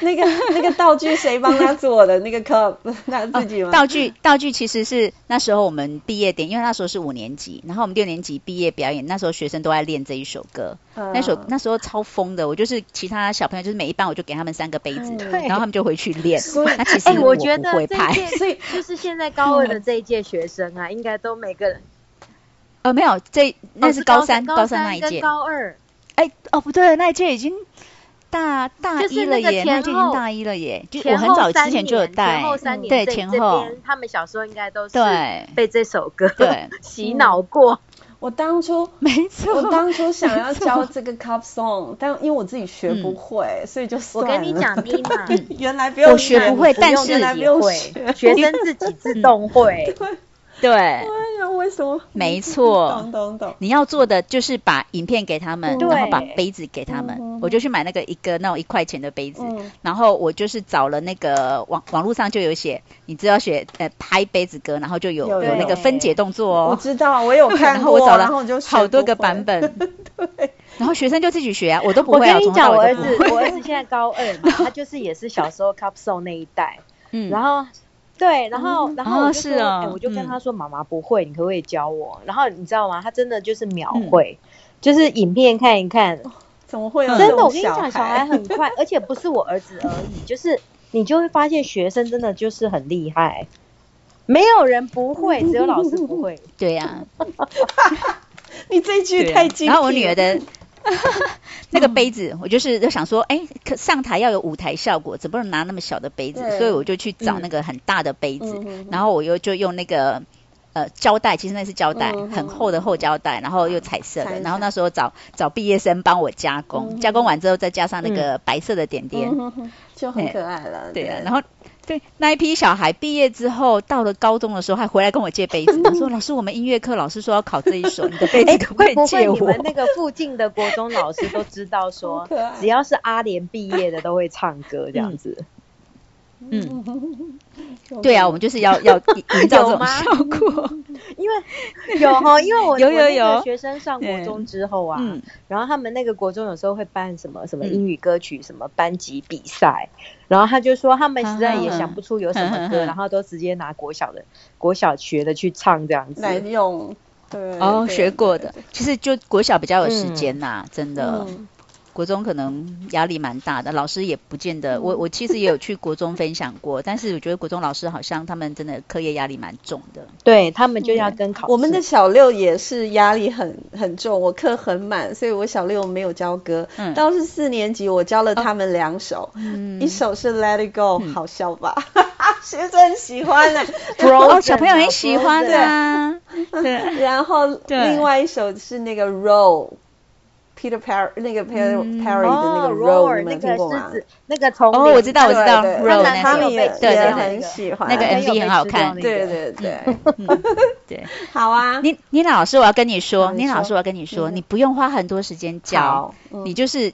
那个那个道具谁帮他做的？那个 cup 他自己吗？哦、道具道具其实是那时候我们毕业典，因为那时候是五年级，然后我们六年级毕业表演，那时候学生都在练这一首歌。嗯、那首那时候超疯的，我就是其他小朋友，就是每一班我就给他们三个杯子，嗯、然后他们就回去 练。那其实我不会拍，欸、所以就是现在高二的这一届学生啊，应该都每个人。呃，没有，这那是高三，哦、高三那一届。高二。哎，哦，不对，那一届已经大大一了耶，那，已经大一了耶。就我很早之前就有带。前后三年，对，前后。他们小时候应该都是被这首歌对 洗脑过。我当初 没错，我当初想要教这个 cup song，但因为我自己学不会，嗯、所以就算了。我跟你讲，妮娜，原来不用学，我学不会，但是自己会，学生自己自动会。对。对，哎呀，为什么？没错，懂懂懂。你要做的就是把影片给他们，然后把杯子给他们。我就去买那个一个那种一块钱的杯子，然后我就是找了那个网网络上就有写，你知道写呃拍杯子歌，然后就有有那个分解动作哦。我知道，我有看过。然后我找了好多个版本。对。然后学生就自己学啊，我都不会。我跟你讲，我儿子，我儿子现在高二嘛，他就是也是小时候 cup song 那一代，嗯，然后。对，然后，然后我就说，哎，我就跟他说，妈妈不会，你可不可以教我？然后你知道吗？他真的就是秒会，就是影片看一看，怎么会？真的，我跟你讲，小孩很快，而且不是我儿子而已，就是你就会发现学生真的就是很厉害，没有人不会，只有老师不会。对呀，你这句太经典。然后我女儿的。那个杯子，我就是就想说，哎、上台要有舞台效果，怎么能拿那么小的杯子？所以我就去找那个很大的杯子，嗯、然后我又就用那个呃胶带，其实那是胶带，嗯、很厚的厚胶带，然后又彩色的，然后那时候找找毕业生帮我加工，嗯、加工完之后再加上那个白色的点点，嗯、就很可爱了。对啊，然后。对，那一批小孩毕业之后，到了高中的时候，还回来跟我借杯子。他说：“老师，我们音乐课老师说要考这一首，你的杯子可不可以 借我？”你们那个附近的国中老师都知道说，只要是阿联毕业的都会唱歌这样子。嗯，对啊，我们就是要要营造这种效果，因为有哈，因为我 有有有。学生上国中之后啊，然后他们那个国中有时候会办什么什么英语歌曲什么班级比赛，然后他就说他们实在也想不出有什么歌，然后都直接拿国小的国小学的去唱这样子来用，对哦，学过的，其实就国小比较有时间呐，真的。国中可能压力蛮大的，老师也不见得。我我其实也有去国中分享过，但是我觉得国中老师好像他们真的课业压力蛮重的。对，他们就要跟考试。我们的小六也是压力很很重，我课很满，所以我小六没有教歌。嗯。倒是四年级我教了他们两首，嗯、一首是 Let It Go，、嗯、好笑吧？学生很喜欢的、欸，哦，小朋友很喜欢的、啊。对。然后另外一首是那个 Roll。Peter Parry 那个 Peter Parry 的那个 role，你们听过吗？那个从哦，我知道我知道，Roll 他们也也很喜欢，那个 MV 很好看，对对对，对，好啊。你你老师，我要跟你说，你老师，我要跟你说，你不用花很多时间教，你就是。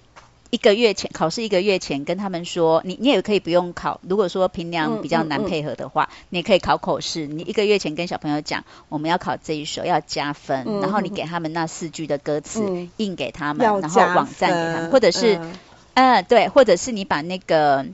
一个月前考试，一个月前跟他们说，你你也可以不用考。如果说平凉比较难配合的话，嗯嗯嗯、你也可以考口试。你一个月前跟小朋友讲，我们要考这一首，要加分，嗯、然后你给他们那四句的歌词、嗯、印给他们，然后网站给他们，或者是，嗯、呃，对，或者是你把那个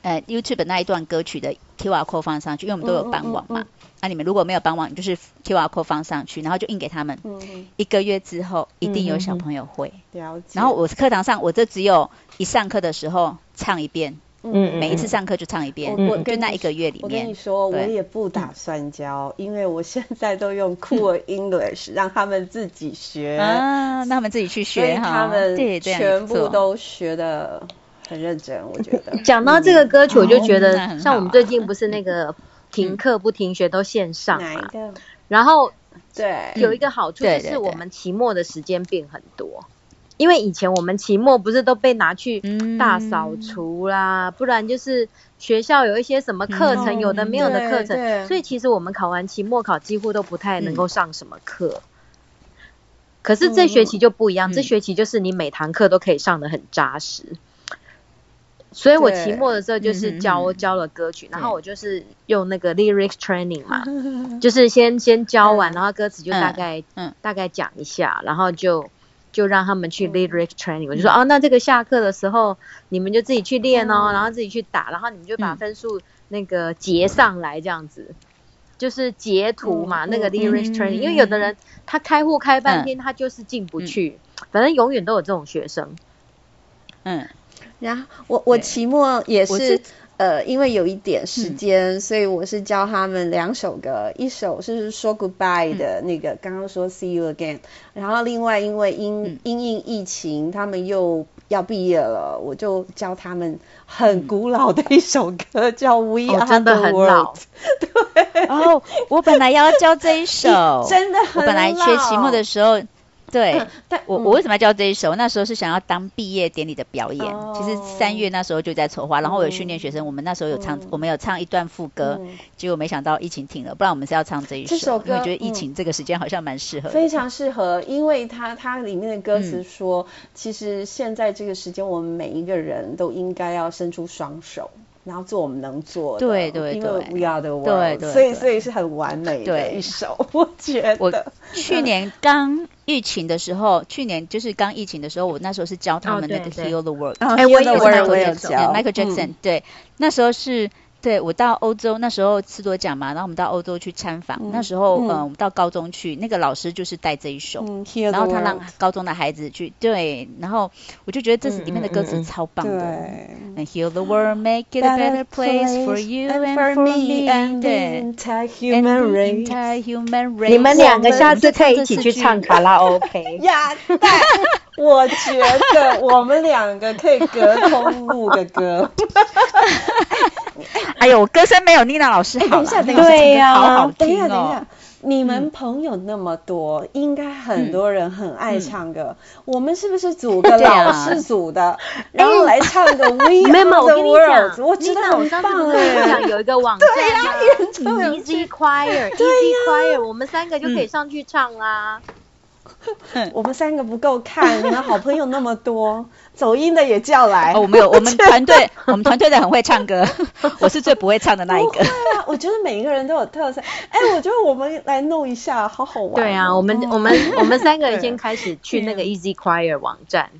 呃 YouTube 那一段歌曲的 QR code 放上去，因为我们都有办网嘛。那、啊、你们如果没有帮忙，你就是 QR code 放上去，然后就印给他们。嗯嗯。一个月之后，一定有小朋友会。了解。然后我课堂上，我这只有一上课的时候唱一遍。嗯。每一次上课就唱一遍。嗯。我就那一个月里面。我跟你说，我也不打算教，因为我现在都用 Cool English 让他们自己学。啊，让他们自己去学哈。他们全部都学的很认真，我觉得。讲到这个歌曲，我就觉得，像我们最近不是那个。停课不停学都线上嘛，然后对。有一个好处就是我们期末的时间变很多，因为以前我们期末不是都被拿去大扫除啦，不然就是学校有一些什么课程有的没有的课程，所以其实我们考完期末考几乎都不太能够上什么课。可是这学期就不一样，这学期就是你每堂课都可以上的很扎实。所以我期末的时候就是教教了歌曲，然后我就是用那个 lyrics training 嘛，就是先先教完，然后歌词就大概嗯大概讲一下，然后就就让他们去 lyrics training，我就说哦，那这个下课的时候你们就自己去练哦，然后自己去打，然后你们就把分数那个截上来这样子，就是截图嘛，那个 lyrics training，因为有的人他开户开半天他就是进不去，反正永远都有这种学生，嗯。然后我我期末也是，是呃，因为有一点时间，嗯、所以我是教他们两首歌，一首是说 goodbye 的那个，嗯、刚刚说 see you again，然后另外因为因因应疫情，他们又要毕业了，我就教他们很古老的一首歌，嗯、叫 We Are the World，哦，真的很老。对，然后我本来要教这一首，真的很老。我本来学期末的时候。对，但我我为什么要教这一首？那时候是想要当毕业典礼的表演。其实三月那时候就在筹划，然后我有训练学生。我们那时候有唱，我们有唱一段副歌，结果没想到疫情停了，不然我们是要唱这一首。这首歌，因为觉得疫情这个时间好像蛮适合。非常适合，因为它它里面的歌词说，其实现在这个时间，我们每一个人都应该要伸出双手。然后做我们能做的，对对对，因为 We Are the World，所以所以是很完美的一首，我觉得。我去年刚疫情的时候，去年就是刚疫情的时候，我那时候是教他们那个 Heal the World，哎，我也我也教。Michael Jackson，对，那时候是。对，我到欧洲那时候吃多奖嘛，然后我们到欧洲去参访，嗯、那时候嗯，嗯，我们到高中去，那个老师就是带这一首，嗯、然后他让高中的孩子去，对，然后我就觉得这是里面的歌词超棒的，嗯嗯、Heal the world, make it a better place for you and for me and the entire human race。你们两个下次可以一起去唱卡拉 OK 呀，我觉得我们两个可以隔空录个歌。哎呦，我歌声没有妮娜老师好。等一下，等一下，对呀，等一下，等一下，你们朋友那么多，应该很多人很爱唱歌。我们是不是组个 老师组的，然后来唱个 We Are the World？我知道很棒哎，有一个网站，Easy Choir，Easy Choir，我们三个就可以上去唱啦。我们三个不够看，你们好朋友那么多，走音的也叫来。哦，没有，我们团队，我们团队的很会唱歌，我是最不会唱的那一个。对啊，我觉得每一个人都有特色。哎，我觉得我们来弄一下，好好玩。对啊，我们我们我们三个人先开始去那个 Easy Choir 网站。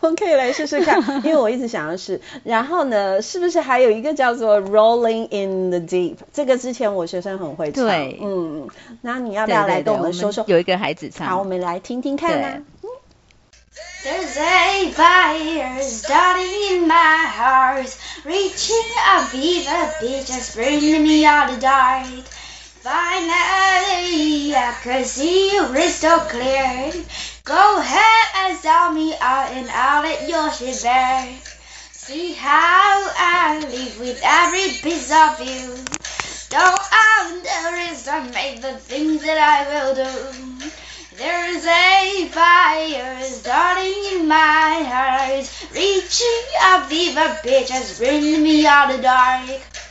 我可以来试试看，因为我一直想要试。然后呢，是不是还有一个叫做 Rolling in the Deep？这个之前我学生很会唱。对，嗯，那你要不要来跟我们说说？有一个孩子唱。好，我们来听听看啊。There's a fire starting in my heart, reaching a fever bringing me out of dark. Finally, I could see you crystal clear. Go ahead and sell me out and I'll let your shit. See how I live with every piece of you. Don't underestimate the reason, make the things that I will do. There's a fire starting in my heart, reaching a fever pitch, just bringing me out of the dark.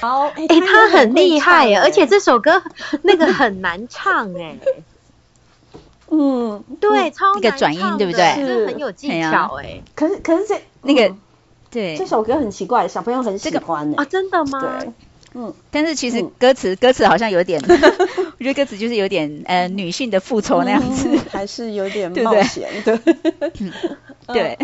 好，哎，他很厉害耶，而且这首歌那个很难唱哎。嗯，对，超那个转音，对不对？是很有技巧哎。可是可是这那个对。这首歌很奇怪，小朋友很喜欢啊，真的吗？对，嗯。但是其实歌词歌词好像有点，我觉得歌词就是有点呃女性的复仇那样子，还是有点冒险的。对，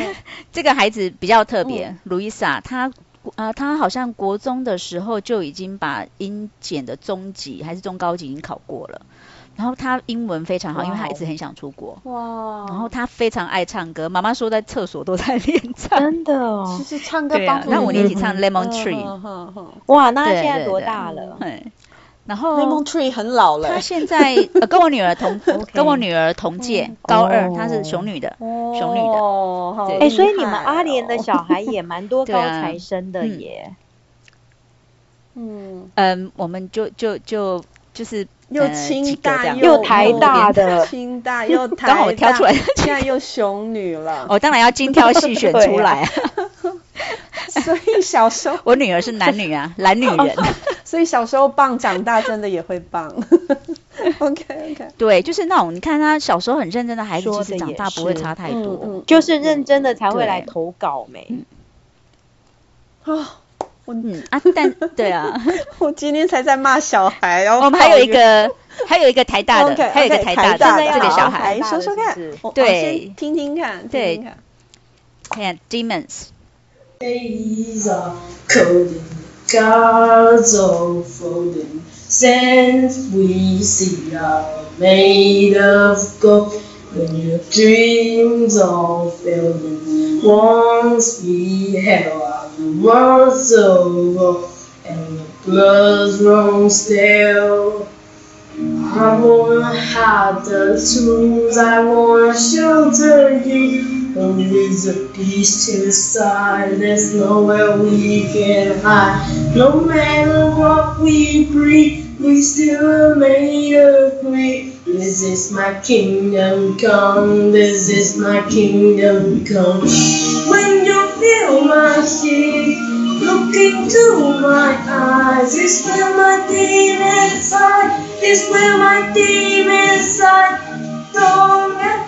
这个孩子比较特别，路易莎，她啊，他好像国中的时候就已经把英检的中级还是中高级已经考过了。然后他英文非常好，因为他一直很想出国。哇！然后他非常爱唱歌，妈妈说在厕所都在练唱。真的哦，其实唱歌帮助。那五年级唱 Lemon Tree。哇，那他现在多大了？对。然后 Lemon Tree 很老了。他现在跟我女儿同，跟我女儿同届，高二，她是雄女的，雄女的。哦，哎，所以你们阿联的小孩也蛮多 高材生的耶。嗯嗯，我们就就就就是。又清大又台大的，清大 又台大，刚好我挑出来，现在又雄女了。我当然要精挑细选出来啊。所以小时候，我女儿是男女啊，男女人。所以小时候棒，长大真的也会棒。OK OK，对，就是那种你看他小时候很认真的孩子，其实长大不会差太多，嗯、就是认真的才会来投稿没。啊，我嗯啊，但对啊，我今天才在骂小孩然后。我们还有一个，还有一个台大的，okay, 还有一个台大的这个小孩，说说看，对，听听看，对，看。Demons。days are coding, cards are folding. Since we see are made of gold. When your dreams are failing, once we have our worlds over, and the blood's run still. I wanna have the tools, I wanna shelter you. But there's a peace inside, there's nowhere we can hide. No matter what we breathe, we still are made agree. This is my kingdom come, this is my kingdom come. When you feel my heat, look into my eyes. It's where my demons hide, it's where my demons hide. Don't get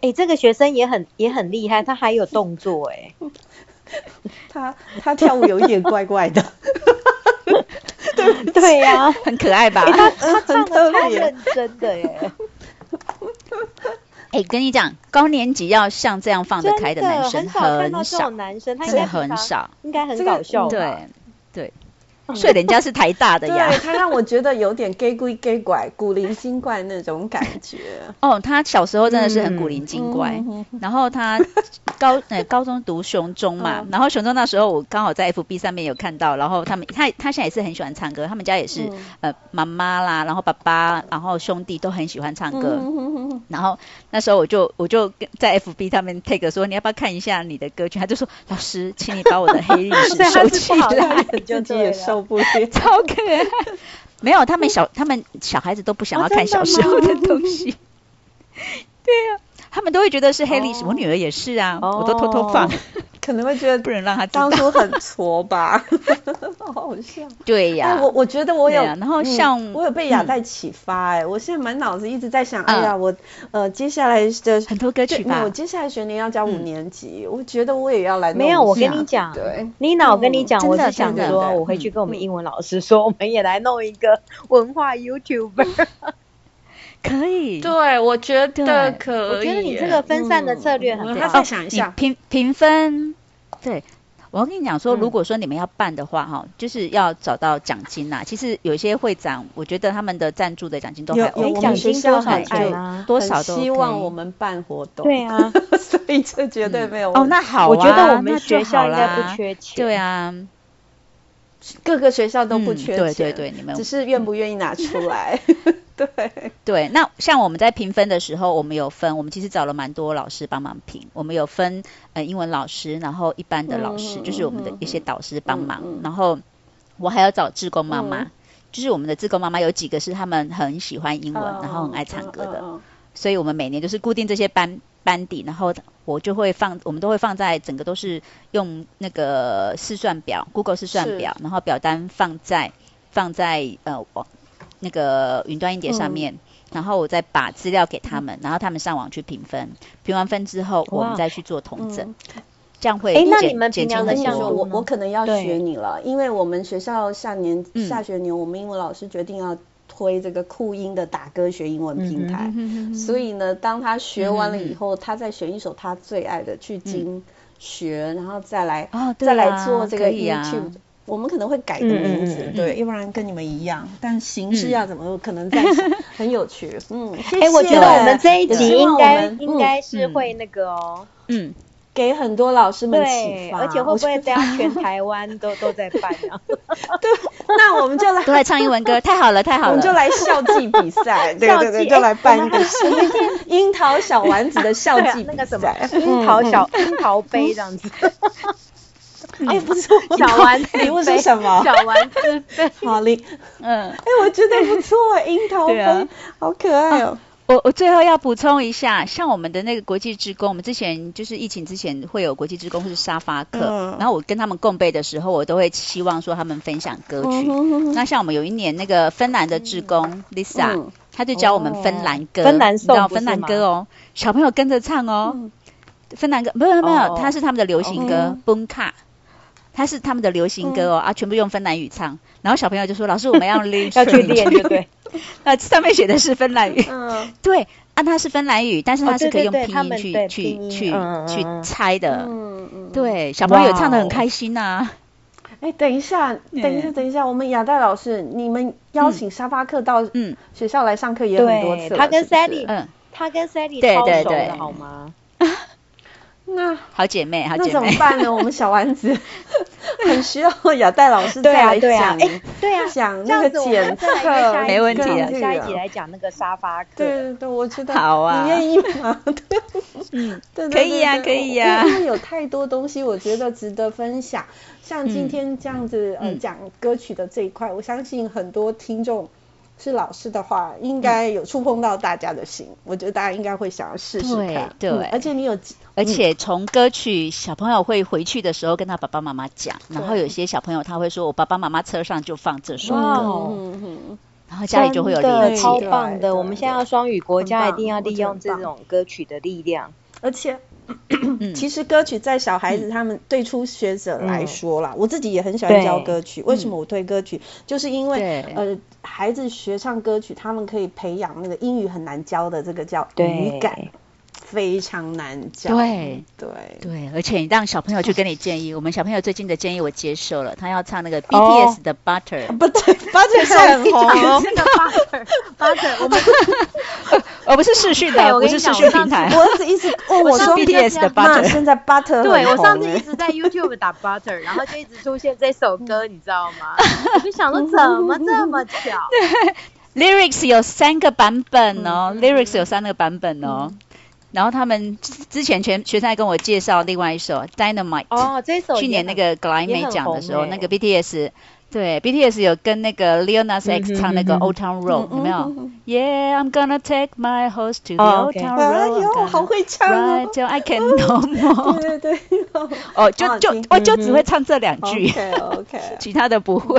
哎这个学生也很也很厉害他还有动作哎。他他跳舞有一点怪怪的，对 对呀、啊，很可爱吧？他他 唱的太认真的耶。哎，跟你讲，高年级要像这样放得开的男生很少，男生真的很少，应该很搞笑。对对。所以人家是台大的呀，对，他让我觉得有点假鬼假怪、古灵精怪那种感觉。哦，他小时候真的是很古灵精怪，嗯、然后他高呃高中读雄中嘛，嗯、然后雄中那时候我刚好在 FB 上面有看到，然后他们他他现在也是很喜欢唱歌，他们家也是、嗯、呃妈妈啦，然后爸爸，然后兄弟都很喜欢唱歌，嗯、然后那时候我就我就在 FB 上面 take 说，你要不要看一下你的歌曲，他就说老师，请你把我的黑历史 收起来，就自己收。超可爱，没有他们小他们小孩子都不想要看小时候的东西，对呀、啊，他们都会觉得是黑历史。Oh. 我女儿也是啊，oh. 我都偷偷放，可能会觉得不能让他，当初很挫吧，好好笑。对呀、啊，我我觉得我有，然后像、嗯、我有被亚代启发哎、欸，我现在满脑子一直在想，哎呀，嗯、我呃接下来的很多歌曲吧，我接下来学年要教五年级，嗯、我觉得我也要来。没有，我跟你讲，对，妮娜，我跟你讲，我是想说，我回去跟我们英文老师说，我们也来弄一个文化 YouTuber。可以，对，我觉得可以。我觉得你这个分散的策略很好。他再想一下，评评分，对。我要跟你讲说，如果说你们要办的话，哈，就是要找到奖金呐。其实有一些会长，我觉得他们的赞助的奖金都还 OK，奖金多少钱？多少都希望我们办活动。对啊，所以这绝对没有哦。那好，我觉得我们学校应该不缺钱。对啊，各个学校都不缺钱。对对对，你们只是愿不愿意拿出来。对对，那像我们在评分的时候，我们有分，我们其实找了蛮多老师帮忙评。我们有分呃英文老师，然后一般的老师，嗯、就是我们的一些导师帮忙。嗯、然后我还要找志工妈妈，嗯、就是我们的志工妈妈有几个是他们很喜欢英文，嗯、然后很爱唱歌的。所以我们每年就是固定这些班班底，然后我就会放，我们都会放在整个都是用那个试算表，Google 试算表，然后表单放在放在呃网。那个云端硬碟上面，嗯、然后我再把资料给他们，嗯、然后他们上网去评分，评完分之后，我们再去做统整，嗯、这样会。哎，那你们平常的项目，我我可能要学你了，因为我们学校下年下学年，我们英文老师决定要推这个酷音的打歌学英文平台，嗯、所以呢，当他学完了以后，嗯、他再选一首他最爱的去精学，嗯、然后再来、哦啊、再来做这个 YouTube。我们可能会改个名字，对，要不然跟你们一样，但形式要怎么可能在很有趣，嗯，哎，我觉得我们这一集应该应该是会那个哦，嗯，给很多老师们启发。而且会不会这样全台湾都都在办啊？对，那我们就来 都来唱英文歌，太好了，太好了，我们就来校际比赛，对对对，就来办一个樱桃小丸子的校际那个什么樱桃小樱桃杯这样子。哎，不错，小丸子礼物是什么？小丸子杯，好嘞，嗯，哎，我觉得不错，樱桃杯，好可爱哦。我我最后要补充一下，像我们的那个国际职工，我们之前就是疫情之前会有国际职工或是沙发课，嗯、然后我跟他们共备的时候，我都会希望说他们分享歌曲。那像我们有一年那个芬兰的职工 Lisa，、嗯、他就教我们芬兰歌，芬兰你知道芬兰歌哦，小朋友跟着唱哦，嗯、芬兰歌没有没有，他是他们的流行歌 Bunka 他是他们的流行歌哦、嗯、啊，全部用芬兰语唱，然后小朋友就说：“老师，我们要 练，要去练，对不对？” 那上面写的是芬兰语，嗯，对，啊，它是芬兰语，但是它是可以用拼音去去去去猜的，嗯嗯，对，小朋友唱的很开心呐。哎，等一下，等一下，等一下，我们亚代老师，你们邀请沙发客到嗯。学校来上课也很多次，他跟 Sally，嗯，他跟 Sally 超熟的好吗？那好姐妹，好姐妹，那怎么办呢？我们小丸子 很需要亚代老师再来讲，对啊，对啊，讲那个检测，没问题啊。下一集来讲那个沙发课，对对对，我知道好啊，你愿意吗？对，嗯，可以呀，可以呀，因为有太多东西，我觉得值得分享。像今天这样子，呃，讲歌曲的这一块，我相信很多听众。是老师的话，应该有触碰到大家的心。嗯、我觉得大家应该会想要试试看。对，对、嗯，而且你有，而且从歌曲，小朋友会回去的时候跟他爸爸妈妈讲，然后有些小朋友他会说：“我爸爸妈妈车上就放这首歌。哦”嗯，然后家里就会有连接。超棒的！我们现在要双语国家，一定要利用这种歌曲的力量，而且。其实歌曲在小孩子他们对初学者来说啦，我自己也很喜欢教歌曲。为什么我推歌曲？就是因为呃，孩子学唱歌曲，他们可以培养那个英语很难教的这个叫语感。非常难教，对对。对，而且你让小朋友去跟你建议，我们小朋友最近的建议我接受了，他要唱那个 BTS 的 Butter，不对，Butter 是很红，那个 Butter，Butter，我们 我不是视讯的，我不是视讯平台，我一直问我说 BTS 的 Butter，现在 Butter 对，我上次一直在 YouTube 打 Butter，然后就一直出现这首歌，你知道吗？我就想说怎么这么巧？，Lyrics 有三个版本哦，Lyrics 有三个版本哦。然后他们之前全学生还跟我介绍另外一首《Dynamite》哦，这首去年那个格莱美奖的时候，那个 BTS 对 BTS 有跟那个 l e o n a s X 唱那个《Old Town Road》，有没有？Yeah, I'm gonna take my horse to the Old Town Road。哟，好会唱哦！Till I can no more。对对对。哦，就就我就只会唱这两句，OK，其他的不会。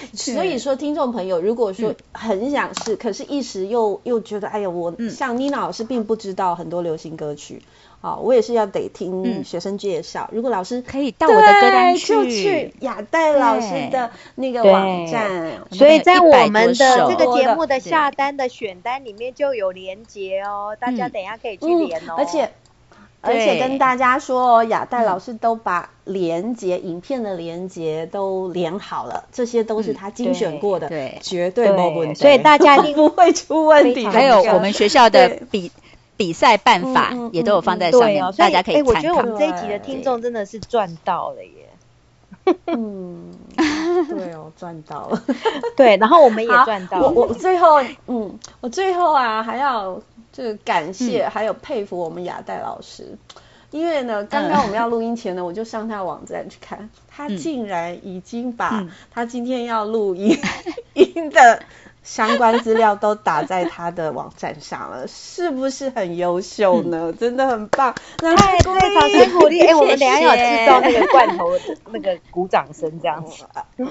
所以说，听众朋友，如果说很想试，嗯、可是一时又又觉得，哎呀，我像妮娜老师并不知道很多流行歌曲，啊、嗯，我也是要得听学生介绍。嗯、如果老师可以到我的歌单去，就去亚代老师的那个网站。所以在我们的这个节目的下单的选单里面就有连接哦，大家等一下可以去连哦。嗯、而且。而且跟大家说，亚代老师都把连结、影片的连接都连好了，这些都是他精选过的，对，绝对没问题，所以大家一 定不会出问题。还有我们学校的比比赛办法也都有放在上面，大家可以参考。我觉得我们这一集的听众真的是赚到了耶！嗯，对哦，赚到了。对，然后我们也赚到了。我我最后，嗯，我最后啊还要。就感谢还有佩服我们雅代老师，嗯、因为呢，刚刚我们要录音前呢，嗯、我就上他网站去看，他竟然已经把他今天要录音、嗯、音的。相关资料都打在他的网站上了，是不是很优秀呢？嗯、真的很棒，太对，掌声鼓励。哎，我们等下要制造那个罐头，那个鼓掌声这样子。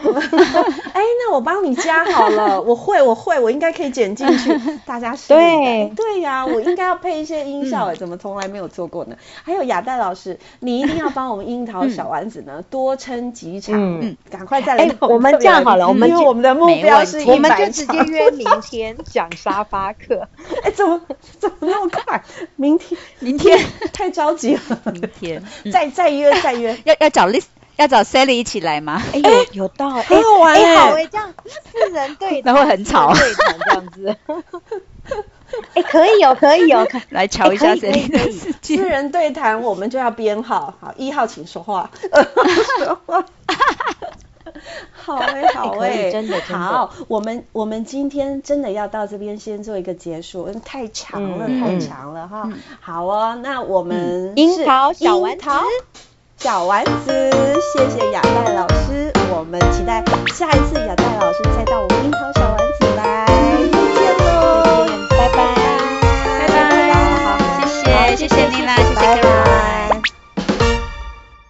哎，那我帮你加好了，我会，我会，我应该可以剪进去，大家试。对对呀、啊，我应该要配一些音效，哎、嗯，怎么从来没有做过呢？还有亚代老师，你一定要帮我们樱桃小丸子呢多撑几场，嗯，赶快再来。哎，我们这样好了，我们因为我们的目标是一百场。约明天讲沙发课，哎，怎么怎么那么快？明天，明天太着急了。明天再再约再约，要要找 Liz，要找 Sally 一起来吗？哎，有有道理，很好玩哎，好哎，这样四人对，那会很吵，对谈这样子。哎，可以哦，可以哦，来瞧一下这里的世界。私人对谈，我们就要编号。好，一号请说话。二 号说话。好哎、欸，好哎、欸，真的，好。我们我们今天真的要到这边先做一个结束，太长了，嗯、太长了哈。嗯、好哦，那我们樱桃小丸子，小丸子，谢谢亚代老师，我们期待下一次亚代老师再到我们樱桃小丸子来，再见喽，拜拜，拜拜，好，谢谢，谢谢你啦，谢谢。